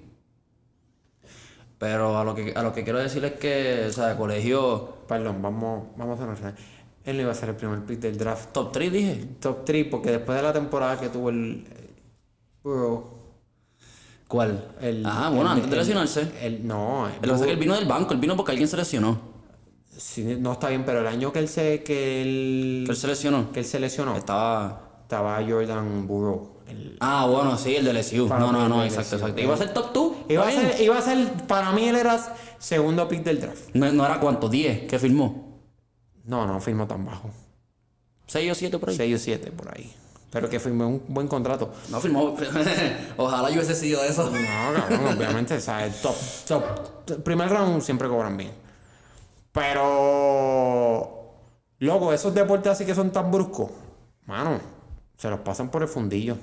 Speaker 2: Pero a lo que, a lo que quiero decir es que, o sea, colegio
Speaker 1: Perdón, vamos, vamos a hacer Él no iba a ser el primer pick del draft.
Speaker 2: top 3 dije.
Speaker 1: Top 3, porque después de la temporada que tuvo el. eh, Burrow,
Speaker 2: ¿Cuál?
Speaker 1: el
Speaker 2: ah, bueno,
Speaker 1: el-
Speaker 2: antes de lesionarse.
Speaker 1: el- no, el
Speaker 2: Lo que pasa es que él vino del banco, él vino porque alguien se lesionó.
Speaker 1: Sí, no está bien, pero el año que él se. que él,
Speaker 2: Que él se lesionó.
Speaker 1: que él se lesionó,
Speaker 2: Estaba.
Speaker 1: estaba Jordan Burrow. el-
Speaker 2: Ah, bueno, sí, el de LSU. No, no, no, exacto, exacto. Iba a ser top 2.
Speaker 1: iba, iba a ser. Para mí él era segundo pick del draft.
Speaker 2: No, no era cuánto, 10 que firmó.
Speaker 1: No, no firmó tan bajo.
Speaker 2: 6 o 7 por ahí.
Speaker 1: 6 o 7 por ahí. Pero que firmó un buen contrato.
Speaker 2: No firmó. Ojalá yo hubiese sido de eso.
Speaker 1: No, cabrón, obviamente, o sea, el top, top, primer round siempre cobran bien. Pero, loco, esos deportes así que son tan bruscos, mano, se los pasan por el fundillo.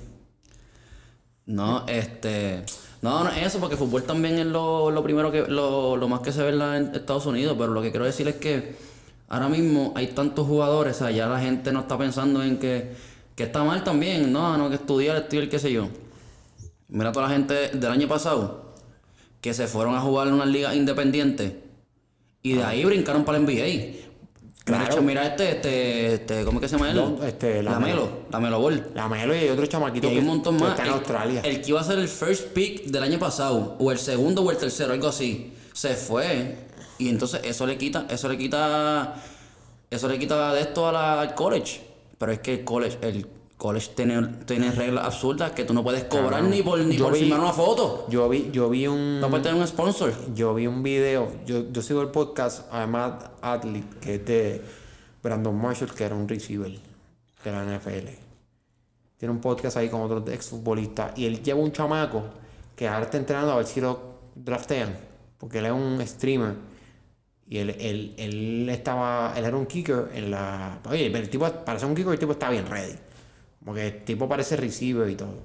Speaker 2: No, este. No, no es eso, porque fútbol también es lo, lo primero que. Lo, lo más que se ve en Estados Unidos. Pero lo que quiero decir es que ahora mismo hay tantos jugadores, o sea, ya la gente no está pensando en que, que está mal también. No, no, que estudiar, estudiar, qué sé yo. Mira toda la gente del año pasado que se fueron a jugar en unas ligas independientes y de ahí brincaron para el NBA.
Speaker 1: Claro.
Speaker 2: hecho, mira este, este, este, ¿cómo es que se llama él?
Speaker 1: Este,
Speaker 2: la
Speaker 1: Lamelo.
Speaker 2: Melo, la Melo Ball.
Speaker 1: La Melo y otro
Speaker 2: Y
Speaker 1: chamaquito
Speaker 2: hay
Speaker 1: que,
Speaker 2: un montón
Speaker 1: que
Speaker 2: más.
Speaker 1: está en
Speaker 2: el,
Speaker 1: Australia.
Speaker 2: el que iba a ser el first pick del año pasado, o el segundo o el tercero, algo así, se fue. Y entonces eso le quita, eso le quita, eso le quita de esto a la- al college. Pero es que el college, el college tiene, tiene reglas absurdas que tú no puedes cobrar ni por, ni
Speaker 1: Yo
Speaker 2: por
Speaker 1: vi-
Speaker 2: firmar una foto.
Speaker 1: Yo vi, yo vi un.
Speaker 2: No puedes tener un sponsor.
Speaker 1: Yo vi un video, yo, yo sigo el podcast, además Athlete, que es de Brandon Marshall, que era un receiver de la NFL. Tiene un podcast ahí con otros exfutbolistas. Y él lleva un chamaco que ahora está entrenando a ver si lo draftean. Porque él es un streamer. Y él, él, él estaba, él era un kicker en la... Oye, el tipo, para ser un kicker el tipo está bien ready. Porque el tipo parece receiver y todo.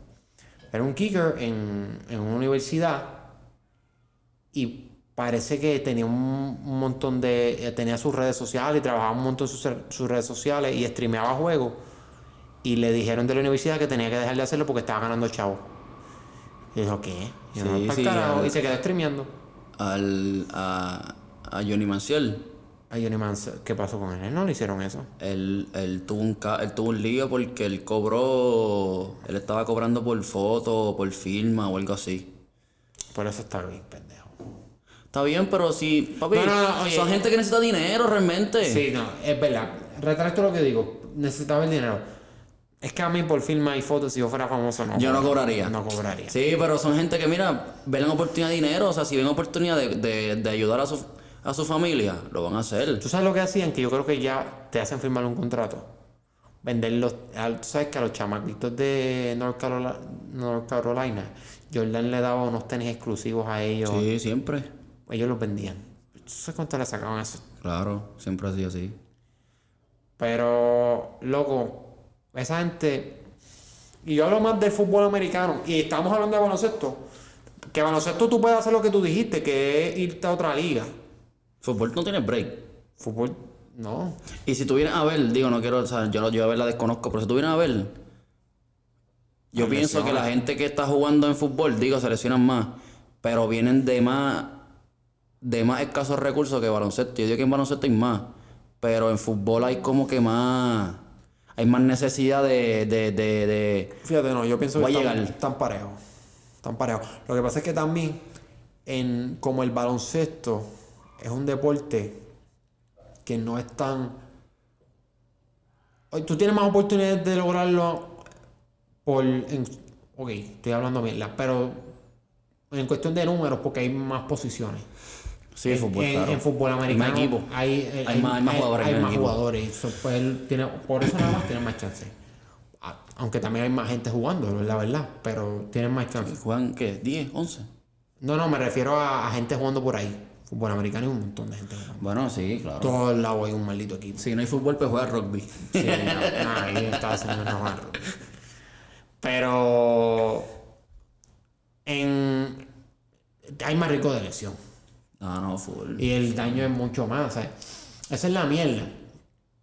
Speaker 1: Era un kicker en, en una universidad y parece que tenía un, un montón de. eh, tenía sus redes sociales y trabajaba un montón sus, sus redes sociales y streameaba juegos. Y le dijeron de la universidad que tenía que dejar de hacerlo porque estaba ganando chavo. Y dijo, ¿qué? Y,
Speaker 2: Sí,
Speaker 1: "No,
Speaker 2: sí,
Speaker 1: carajo",
Speaker 2: al-
Speaker 1: y se quedó streameando.
Speaker 2: Al, a, a Johnny Manciel.
Speaker 1: A Johnny ¿qué pasó con él? Él no le hicieron eso.
Speaker 2: Él, él, tuvo un ca- él tuvo un lío porque él cobró. Él estaba cobrando por foto, por firma o algo así.
Speaker 1: Por eso está bien, pendejo.
Speaker 2: Está bien, pero si. Papi,
Speaker 1: No, no, no, oye.
Speaker 2: son gente que necesita dinero realmente.
Speaker 1: Sí, no, es verdad. Retracto lo que digo. Necesitaba el dinero. Es que a mí por firma y fotos, si yo fuera famoso, no.
Speaker 2: Yo no cobraría.
Speaker 1: No cobraría.
Speaker 2: Sí, pero son gente que, mira, ven la oportunidad de dinero. O sea, si ven oportunidad de, de, de ayudar a su, a su familia, lo van a hacer.
Speaker 1: ¿Tú sabes lo que hacían? Que yo creo que ya te hacen firmar un contrato. Venderlos. Tú sabes que a los chamaquitos de North Carolina, North Carolina Jordan le daba unos tenis exclusivos a ellos.
Speaker 2: Sí, siempre.
Speaker 1: Ellos los vendían. ¿Tú sabes cuánto le sacaban eso?
Speaker 2: Claro, siempre ha sido así.
Speaker 1: Pero, loco, esa gente. Y yo hablo más del fútbol americano. Y estamos hablando de baloncesto. Que baloncesto tú puedes hacer lo que tú dijiste, que es irte a otra liga.
Speaker 2: Fútbol no tiene break.
Speaker 1: Fútbol, no.
Speaker 2: Y si tú vienes a ver, digo, no quiero, o sea, yo, yo a ver la desconozco, pero si tú vienes a ver, yo pienso que la gente que está jugando en fútbol, digo, se lesionan más, pero vienen de más, de más escasos recursos que baloncesto. Yo digo que en baloncesto hay más, pero en fútbol hay como que más, hay más necesidad de, de, de, de-
Speaker 1: Fíjate, no, yo pienso que
Speaker 2: a
Speaker 1: están, están parejos. Están parejos. Lo que pasa es que también, en, como el baloncesto es un deporte que no es tan. Tú tienes más oportunidades de lograrlo por. en- ok, estoy hablando bien, pero en cuestión de números, porque hay más posiciones.
Speaker 2: Sí,
Speaker 1: en,
Speaker 2: fútbol,
Speaker 1: en-
Speaker 2: claro.
Speaker 1: en fútbol
Speaker 2: Hay
Speaker 1: americano
Speaker 2: equipos.
Speaker 1: hay, eh,
Speaker 2: Hay más- hay más jugadores
Speaker 1: hay más
Speaker 2: equipo.
Speaker 1: jugadores So, pues, tiene- por eso nada más tienen más chance Ah, aunque también hay más gente jugando la verdad pero tienen más chance
Speaker 2: ¿Juegan qué? ¿10? ¿11?
Speaker 1: no no me refiero a, a gente jugando por ahí fútbol americano hay un montón de gente jugando
Speaker 2: Bueno, sí, claro.
Speaker 1: todos lados hay un maldito equipo
Speaker 2: Si no hay fútbol, pues juega rugby.
Speaker 1: Sí, no, no, ahí en Estados Unidos no rugby. Pero en hay más riesgo de lesión.
Speaker 2: No, no, fútbol.
Speaker 1: Y el daño es mucho más, ¿sabes? Esa es la mierda.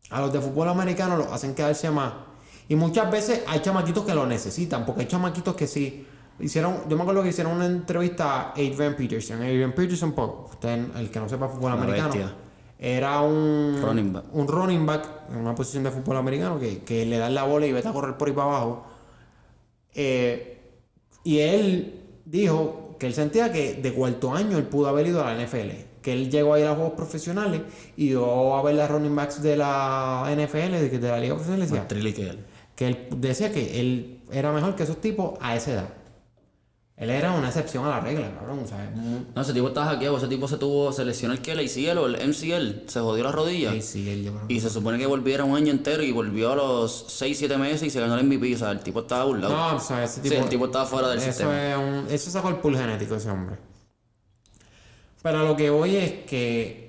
Speaker 1: A los de fútbol americano los hacen quedarse más. Y muchas veces hay chamaquitos que lo necesitan, porque hay chamaquitos que sí. Hicieron, yo me acuerdo que hicieron una entrevista a Adrian Peterson. Adrian Peterson, por usted, el que no sepa fútbol
Speaker 2: Una
Speaker 1: americano,
Speaker 2: bestia.
Speaker 1: era un
Speaker 2: Running back.
Speaker 1: un running back en una posición de fútbol americano que, que le dan la bola y vete a correr por ahí para abajo. Eh, y él dijo que él sentía que de cuarto año él pudo haber ido a la NFL. Que él llegó a ir a juegos profesionales y yo a ver las running backs de la NFL, de, de la liga profesional, decía
Speaker 2: que él
Speaker 1: decía que él era mejor que esos tipos a esa edad. Él era una excepción a la regla, cabrón. ¿sabes?
Speaker 2: No, ese tipo estaba hackeado. Ese tipo se tuvo, se lesionó el que el ACL o el MCL. Se jodió la rodilla.
Speaker 1: Él yo creo
Speaker 2: Y se supone que volviera un año entero y volvió a los 6, 7 meses y se ganó el MVP. O sea, el tipo estaba burlado.
Speaker 1: No, o sea, ese
Speaker 2: Sí,
Speaker 1: tipo,
Speaker 2: el tipo estaba fuera del
Speaker 1: eso
Speaker 2: sistema.
Speaker 1: Es un, eso sacó el pool genético ese hombre. Pero lo que voy es que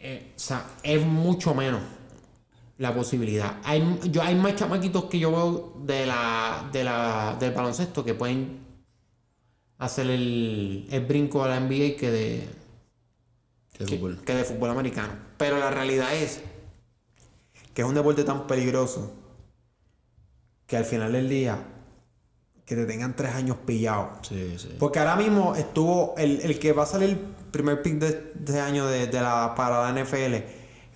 Speaker 1: eh, o sea, es mucho menos la posibilidad. Hay, yo, hay más chamaquitos que yo veo de la, de la, del baloncesto que pueden hacer el, el brinco a la NBA que de, que,
Speaker 2: fútbol.
Speaker 1: que de fútbol americano. Pero la realidad es que es un deporte tan peligroso que al final del día que te tengan tres años pillado.
Speaker 2: Sí, sí.
Speaker 1: Porque ahora mismo estuvo el, el que va a salir el primer pick de, este año de, de la, para la NFL Es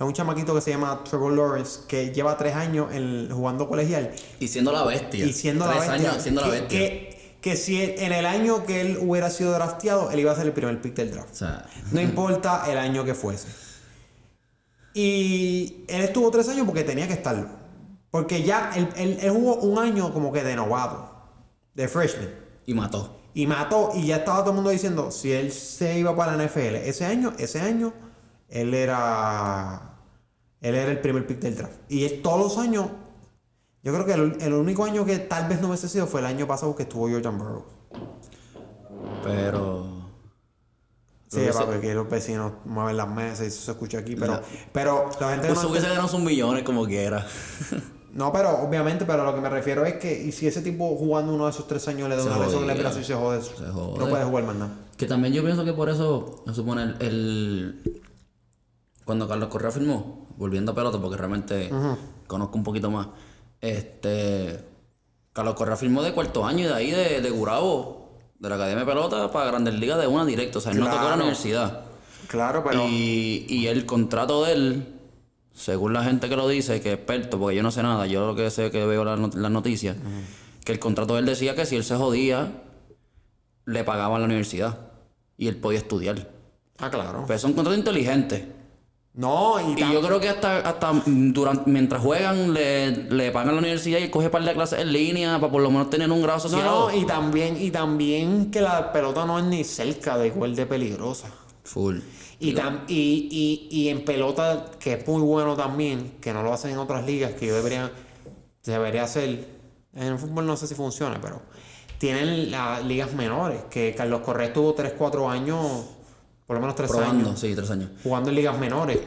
Speaker 1: un chamaquito que se llama Trevor Lawrence, que lleva tres años en- jugando colegial.
Speaker 2: Y siendo la bestia.
Speaker 1: Y siendo
Speaker 2: Tres
Speaker 1: la bestia.
Speaker 2: años siendo la bestia.
Speaker 1: Que, que si en el año que él hubiera sido drafteado, él iba a ser el primer pick del draft.
Speaker 2: O sea,
Speaker 1: No importa el año que fuese. Y él estuvo tres años porque tenía que estarlo. Porque ya él, él- él jugó un año como que de novato, de freshman.
Speaker 2: y mató.
Speaker 1: Y mató, y ya estaba todo el mundo diciendo, si él se iba para la NFL, ese año, ese año, él era. Él era el primer pick del draft. Y él todos los años. Yo creo que el, el único año que tal vez no hubiese sido fue el año pasado que estuvo Jordan Burroughs.
Speaker 2: Pero.
Speaker 1: Sí,
Speaker 2: Lo que
Speaker 1: papi, que los vecinos mueven las mesas y eso se escucha aquí, pero,
Speaker 2: La-
Speaker 1: pero la gente
Speaker 2: Pues
Speaker 1: no,
Speaker 2: hubiese ganado sus millones como quiera.
Speaker 1: no, pero obviamente, pero lo que me refiero es que y si ese tipo jugando uno de esos tres años le da
Speaker 2: Se
Speaker 1: una lesión en el y se jode,
Speaker 2: Se jode.
Speaker 1: no puede jugar más nada.
Speaker 2: Que también yo pienso que por eso, se supone, el, el- cuando Carlos Correa firmó, volviendo a pelota, porque realmente conozco un poquito más, este, Carlos Correa firmó de cuarto año y de ahí de, de Gurabo, de la Academia de Pelota, para Grandes Ligas de una directa, o sea, él no tocó la universidad.
Speaker 1: Claro, pero.
Speaker 2: Y, y el contrato de él, según la gente que lo dice, que es experto, porque yo no sé nada, yo lo que sé es que veo las not- las noticias, que el contrato de él decía que si él se jodía, le pagaban la universidad y él podía estudiar.
Speaker 1: Ah, claro.
Speaker 2: Pero es un contrato inteligente.
Speaker 1: No, y,
Speaker 2: Y yo creo que hasta, hasta durante, mientras juegan le, le pagan la universidad y coge par de clases en línea para por lo menos tener un grado
Speaker 1: No,
Speaker 2: asociado.
Speaker 1: no, y también, y también que la pelota no es ni cerca de igual de peligrosa.
Speaker 2: Full.
Speaker 1: Y, tam- y, y, y en pelota, que es muy bueno también, que no lo hacen en otras ligas, que yo debería, debería hacer. En el fútbol no sé si funciona, pero tienen las ligas menores, que Carlos Correa estuvo 3, 4 años, por lo menos 3
Speaker 2: Probando,
Speaker 1: años,
Speaker 2: sí, tres años.
Speaker 1: jugando en ligas menores.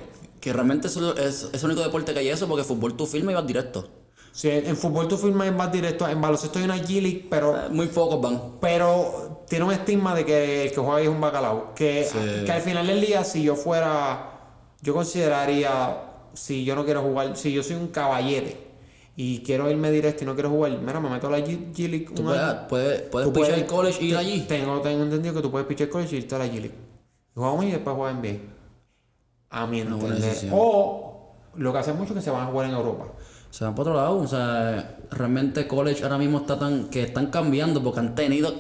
Speaker 2: Que realmente es, es el único deporte que hay eso, porque fútbol tú firmas y vas directo.
Speaker 1: Sí, en fútbol tú firmas más directo, en baloncesto hay una G-League, pero
Speaker 2: Eh, Muy pocos van.
Speaker 1: Pero tiene un estigma de que el que juega ahí es un bacalao. Que,
Speaker 2: Sí.
Speaker 1: que al final del día, si yo fuera, yo consideraría, si yo no quiero jugar, si yo soy un caballete y quiero irme directo y no quiero jugar, mira, me meto a la G, G League
Speaker 2: Tú
Speaker 1: un
Speaker 2: puedes, puedes, puedes
Speaker 1: puedes-
Speaker 2: el college y ir allí.
Speaker 1: Tengo, tengo entendido que tú puedes pichar college y irte a la G Y jugamos y después jugar NBA. A mi
Speaker 2: Una buena
Speaker 1: entender.
Speaker 2: decisión.
Speaker 1: O lo que hacen mucho es que se van a jugar en Europa.
Speaker 2: Se van para otro lado. O sea, realmente college ahora mismo está tan. que están cambiando porque han tenido.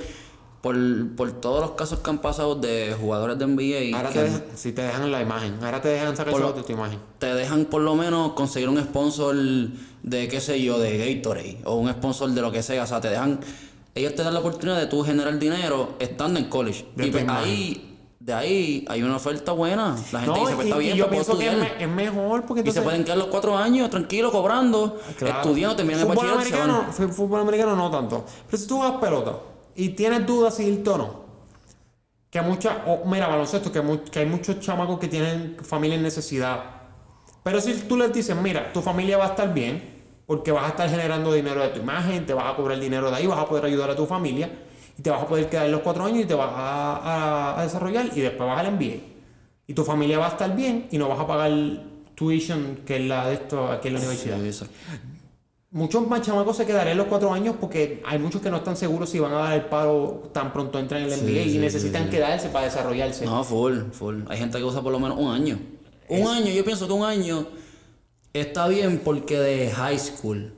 Speaker 2: Por, por todos los casos que han pasado de jugadores de NBA.
Speaker 1: Ahora
Speaker 2: que
Speaker 1: te dejan, si te dejan la imagen, ahora te dejan sacar
Speaker 2: Por lo-
Speaker 1: de tu imagen.
Speaker 2: te dejan por lo menos conseguir un sponsor de qué sé yo, de Gatorade o un sponsor de lo que sea, o sea, te dejan ellos te dan la oportunidad de tú generar dinero estando en college.
Speaker 1: De
Speaker 2: y
Speaker 1: tu
Speaker 2: pues
Speaker 1: imagen.
Speaker 2: ahí de ahí hay una oferta buena. La gente
Speaker 1: No,
Speaker 2: dice, pues está
Speaker 1: y
Speaker 2: bien,
Speaker 1: yo pienso que es,
Speaker 2: estudiar.
Speaker 1: me- es mejor porque
Speaker 2: Y se
Speaker 1: entonces...
Speaker 2: pueden quedar los cuatro años tranquilos cobrando,
Speaker 1: Claro.
Speaker 2: estudiando, terminan el
Speaker 1: fútbol
Speaker 2: bachillerato. y se van.
Speaker 1: americano, fútbol americano no tanto. Pero si tú juegas pelota y tienes dudas si irte o no, que muchas, mira, baloncesto, que, que hay muchos chamacos que tienen familia en necesidad. Pero si tú les dices, mira, tu familia va a estar bien, porque vas a estar generando dinero de tu imagen, te vas a cobrar dinero de ahí, vas a poder ayudar a tu familia, y te vas a poder quedar los cuatro años y te vas a, a- a desarrollar, y después vas al MBA. Y tu familia va a estar bien y no vas a pagar tuition, que es la de esto aquí en la universidad.
Speaker 2: Sí.
Speaker 1: Muchos más chamacos se quedarían los cuatro años porque hay muchos que no están seguros si van a dar el paro tan pronto entran en el NBA y
Speaker 2: sí,
Speaker 1: necesitan quedarse para desarrollarse.
Speaker 2: No, full, full. Hay gente que usa por lo menos un año. Un año, yo pienso que un año está bien porque de high school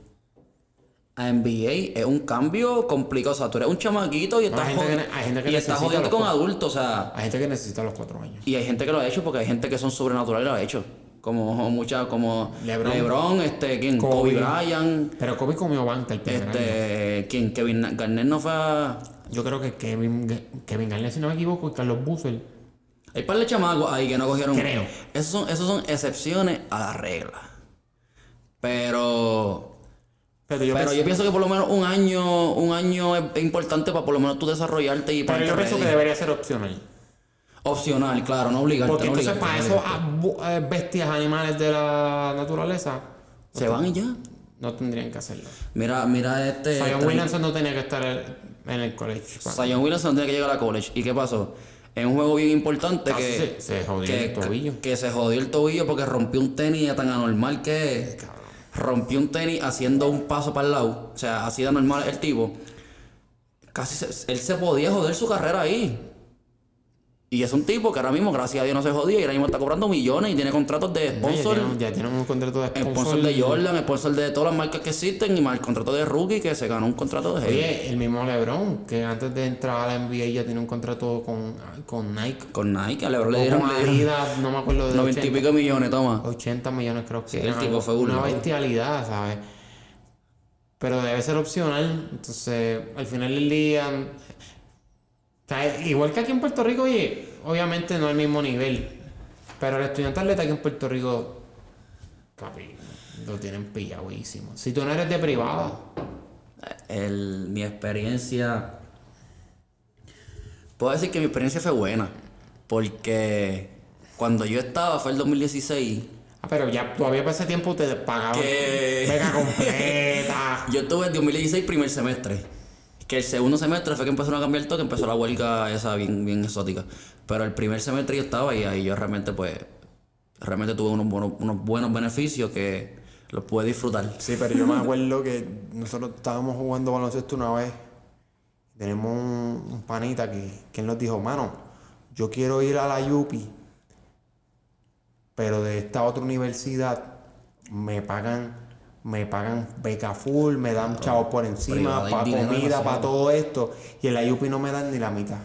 Speaker 2: a NBA es un cambio complicado. O sea, tú eres un chamaquito y estás,
Speaker 1: gente que
Speaker 2: jodi-
Speaker 1: ne- hay gente que
Speaker 2: y estás jodiendo con
Speaker 1: co-
Speaker 2: adultos. O sea,
Speaker 1: Hay gente que necesita los cuatro años.
Speaker 2: y hay gente que lo ha hecho porque hay gente que son sobrenaturales y lo ha hecho. Como muchas, como
Speaker 1: LeBron.
Speaker 2: LeBron, este, ¿quién?
Speaker 1: Kobe.
Speaker 2: Kobe Bryant,
Speaker 1: Pero Kobe comió banca el
Speaker 2: este, ¿quién? Kevin Garnett no fue a...
Speaker 1: Yo creo que Kevin, Kevin Garnett, si no me equivoco, y Carlos Busel.
Speaker 2: Hay par de chamacos ahí que no cogieron.
Speaker 1: Creo.
Speaker 2: Esos son, esos son excepciones a la regla. Pero.
Speaker 1: Pero yo,
Speaker 2: pero
Speaker 1: pienso,
Speaker 2: yo pienso que por lo menos un año, un año es, es importante para por lo menos tú desarrollarte y
Speaker 1: pero
Speaker 2: ponerte
Speaker 1: yo pienso que debería ser opcional.
Speaker 2: Opcional, claro, no obligarte.
Speaker 1: Porque
Speaker 2: no
Speaker 1: entonces
Speaker 2: obligarte,
Speaker 1: para
Speaker 2: no
Speaker 1: esos eh, bestias animales de la naturaleza
Speaker 2: Se van y ya.
Speaker 1: no tendrían que hacerlo.
Speaker 2: Mira, mira este.
Speaker 1: Zion
Speaker 2: tren-
Speaker 1: Williamson no tenía que estar en el colegio.
Speaker 2: Zion Williamson tiene que llegar a college. ¿Y qué pasó? Es un juego bien importante que.
Speaker 1: se- se jodió
Speaker 2: que,
Speaker 1: el tobillo.
Speaker 2: Que se jodió el tobillo porque rompió un tenis tan anormal que es. Rompió un tenis haciendo un paso para el lado. O sea, así de normal el tipo. Casi se- él se podía joder su carrera ahí. Y es un tipo que ahora mismo, gracias a Dios, no se jodía y ahora mismo está cobrando millones y tiene contratos de sponsor.
Speaker 1: ya tienen un contrato de sponsor.
Speaker 2: Sponsor de Jordan, sponsor de todas las marcas que existen y más el contrato de rookie que se ganó un contrato de.
Speaker 1: Oye, el mismo LeBron, que antes de entrar a la NBA ya tiene un contrato con, con Nike.
Speaker 2: Con Nike, a LeBron le dieron,
Speaker 1: con Adidas, no me acuerdo de
Speaker 2: 90 y
Speaker 1: 80,
Speaker 2: pico millones, toma.
Speaker 1: 80 millones creo que
Speaker 2: Sí, el tipo fue
Speaker 1: una bestialidad, ¿sabes? Pero debe ser opcional, entonces al final del día, o sea, igual que aquí en Puerto Rico, oye, obviamente no al mismo nivel, pero el estudiante atleta aquí en Puerto Rico, papi, lo tienen pilladísimo. Si tú no eres de privada,
Speaker 2: El, mi experiencia. Puedo decir que mi experiencia fue buena. Porque cuando yo estaba, fue el 2016.
Speaker 1: ah, pero ya todavía para ese tiempo te pagaban
Speaker 2: Que-
Speaker 1: beca completa.
Speaker 2: Yo estuve en 2016 primer semestre. Que el segundo semestre fue que empezaron a cambiar todo, que empezó la huelga esa bien, bien exótica. Pero el primer semestre yo estaba y ahí yo realmente pues... Realmente tuve unos buenos, unos buenos beneficios que los pude disfrutar.
Speaker 1: Sí, pero yo me acuerdo que nosotros estábamos jugando baloncesto una vez. Tenemos un, panita que, que él nos dijo, mano, yo quiero ir a la Yupi, pero de esta otra universidad me pagan, me pagan beca full, me dan chavos por encima, para comida, para todo esto. Y en la no me dan ni la mitad.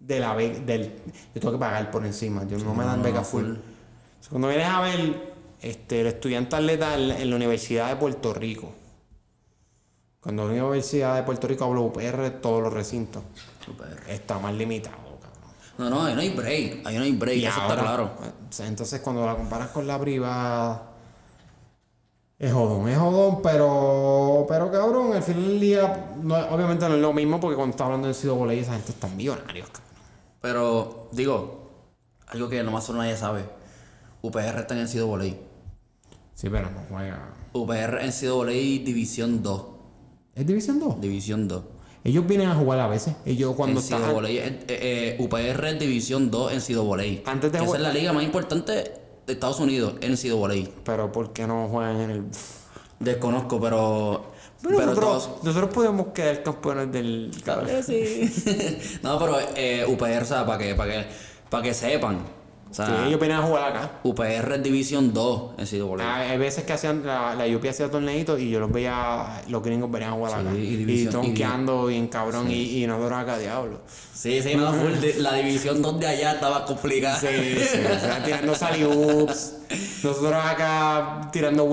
Speaker 1: De la be- del, yo tengo que pagar por encima, yo no me dan
Speaker 2: no,
Speaker 1: beca full.
Speaker 2: full.
Speaker 1: Cuando vienes a ver este, el estudiante atleta en, la- en la Universidad de Puerto Rico, cuando la Universidad de Puerto Rico hablo UPR, todos los recintos, está más limitado, cabrón.
Speaker 2: No, no, ahí no hay break. Ahí no hay break,
Speaker 1: Y
Speaker 2: eso
Speaker 1: ahora,
Speaker 2: está claro.
Speaker 1: sea, entonces cuando la comparas con la privada, es jodón, es jodón, pero, pero cabrón, al final del día, no- obviamente no es lo mismo porque cuando estás hablando de Cido Voley, esa gente está millonarios, cabrón.
Speaker 2: Pero, digo, algo que nomás solo nadie sabe. UPR está en Sido Voley.
Speaker 1: Sí, pero no juega.
Speaker 2: UPR en Sido Voley División 2.
Speaker 1: ¿Es División 2?
Speaker 2: División 2.
Speaker 1: Ellos vienen a jugar a veces. Ellos cuando
Speaker 2: en Sido
Speaker 1: están...
Speaker 2: Voley, eh, eh, UPR es División 2 en Sido Voley.
Speaker 1: Antes de
Speaker 2: esa es la liga más importante de Estados Unidos, en Sido Voley.
Speaker 1: Pero ¿por qué no juegan en el...?
Speaker 2: Desconozco, pero...
Speaker 1: Pero,
Speaker 2: pero
Speaker 1: nosotros,
Speaker 2: todos-
Speaker 1: nosotros podemos quedar campeones del...
Speaker 2: Claro que sí. no, pero eh, UPR, o sea, para que, para que, para que sepan. O sea,
Speaker 1: Sí, ellos vienen a jugar acá.
Speaker 2: UPR es División 2 en.
Speaker 1: Ah, Hay veces que hacían la, la UP hacía torneitos y yo los veía, los gringos venían a jugar
Speaker 2: Sí,
Speaker 1: acá.
Speaker 2: y
Speaker 1: Y,
Speaker 2: división-
Speaker 1: tronqueando bien cabrón y, y nosotros acá, diablo.
Speaker 2: Sí, sí, no, la división 2 de allá estaba complicada.
Speaker 1: Sí, sí, o sea, tirando saliups. Nosotros acá tirando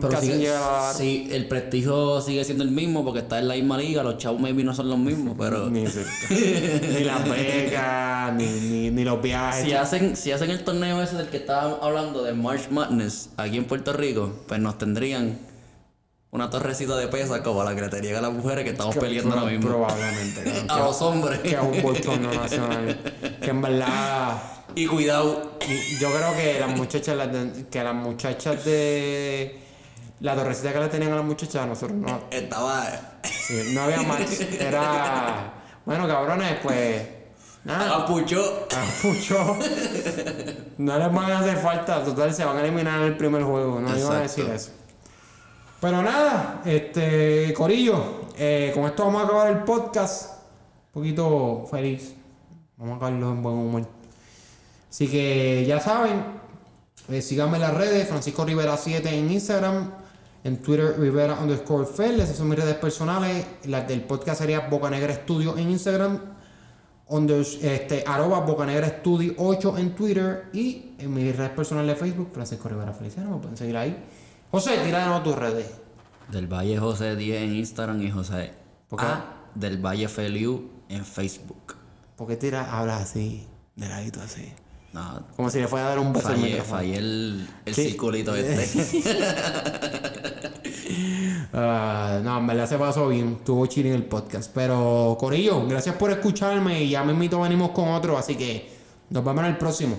Speaker 2: Pero
Speaker 1: casi
Speaker 2: sigue- sí, el prestigio sigue siendo el mismo porque está en la misma liga, los chavos maybe no son los mismos, pero
Speaker 1: Ni, cerca. ni las becas, ni, ni, ni los viajes.
Speaker 2: si hacen, si hacen el torneo ese del que estábamos hablando de March Madness aquí en Puerto Rico, pues nos tendrían una torrecita de pesas como la que le tenían a las mujeres que estamos peleando ahora mismo.
Speaker 1: Probablemente.
Speaker 2: A los hombres.
Speaker 1: que, que es un boicot no nacional. Que en verdad...
Speaker 2: Y cuidado,
Speaker 1: Yo creo que las muchachas, las de- que las muchachas de la torrecita que le tenían a las muchachas, a nosotros no,
Speaker 2: estaba
Speaker 1: sí, no había match. Era, bueno, cabrones, pues, nada,
Speaker 2: Apucho.
Speaker 1: ah, mucho. No les van a hacer falta, total, se van a eliminar en el primer juego, no iban a decir eso. Pero nada, este, Corillo, eh, con esto vamos a acabar el podcast. Un poquito feliz. Vamos a acabarlo en buen humor. Así que ya saben, eh, síganme en las redes, Francisco Rivera 7 en Instagram, en Twitter Rivera underscore Fel, esas son mis redes personales, las del podcast sería Boca Negra Studio en Instagram, under, este, arroba Boca Negra Studio 8 en Twitter y en mis redes personales de Facebook, Francisco Rivera Feliciano, me pueden seguir ahí. José, tira de nuevo tus redes.
Speaker 2: Del Valle José 10 en Instagram y José
Speaker 1: ¿Por qué?
Speaker 2: A del Valle Feliu en Facebook.
Speaker 1: ¿Por qué tira, hablas así, de ladito así? Como si le fuera a dar un beso
Speaker 2: fallé. Fallé el, el circulito este.
Speaker 1: uh, no, en verdad se pasó bien. Estuvo chile en el podcast. Pero, Corillo, gracias por escucharme. Y ya me venimos con otro. Así que nos vemos en el próximo.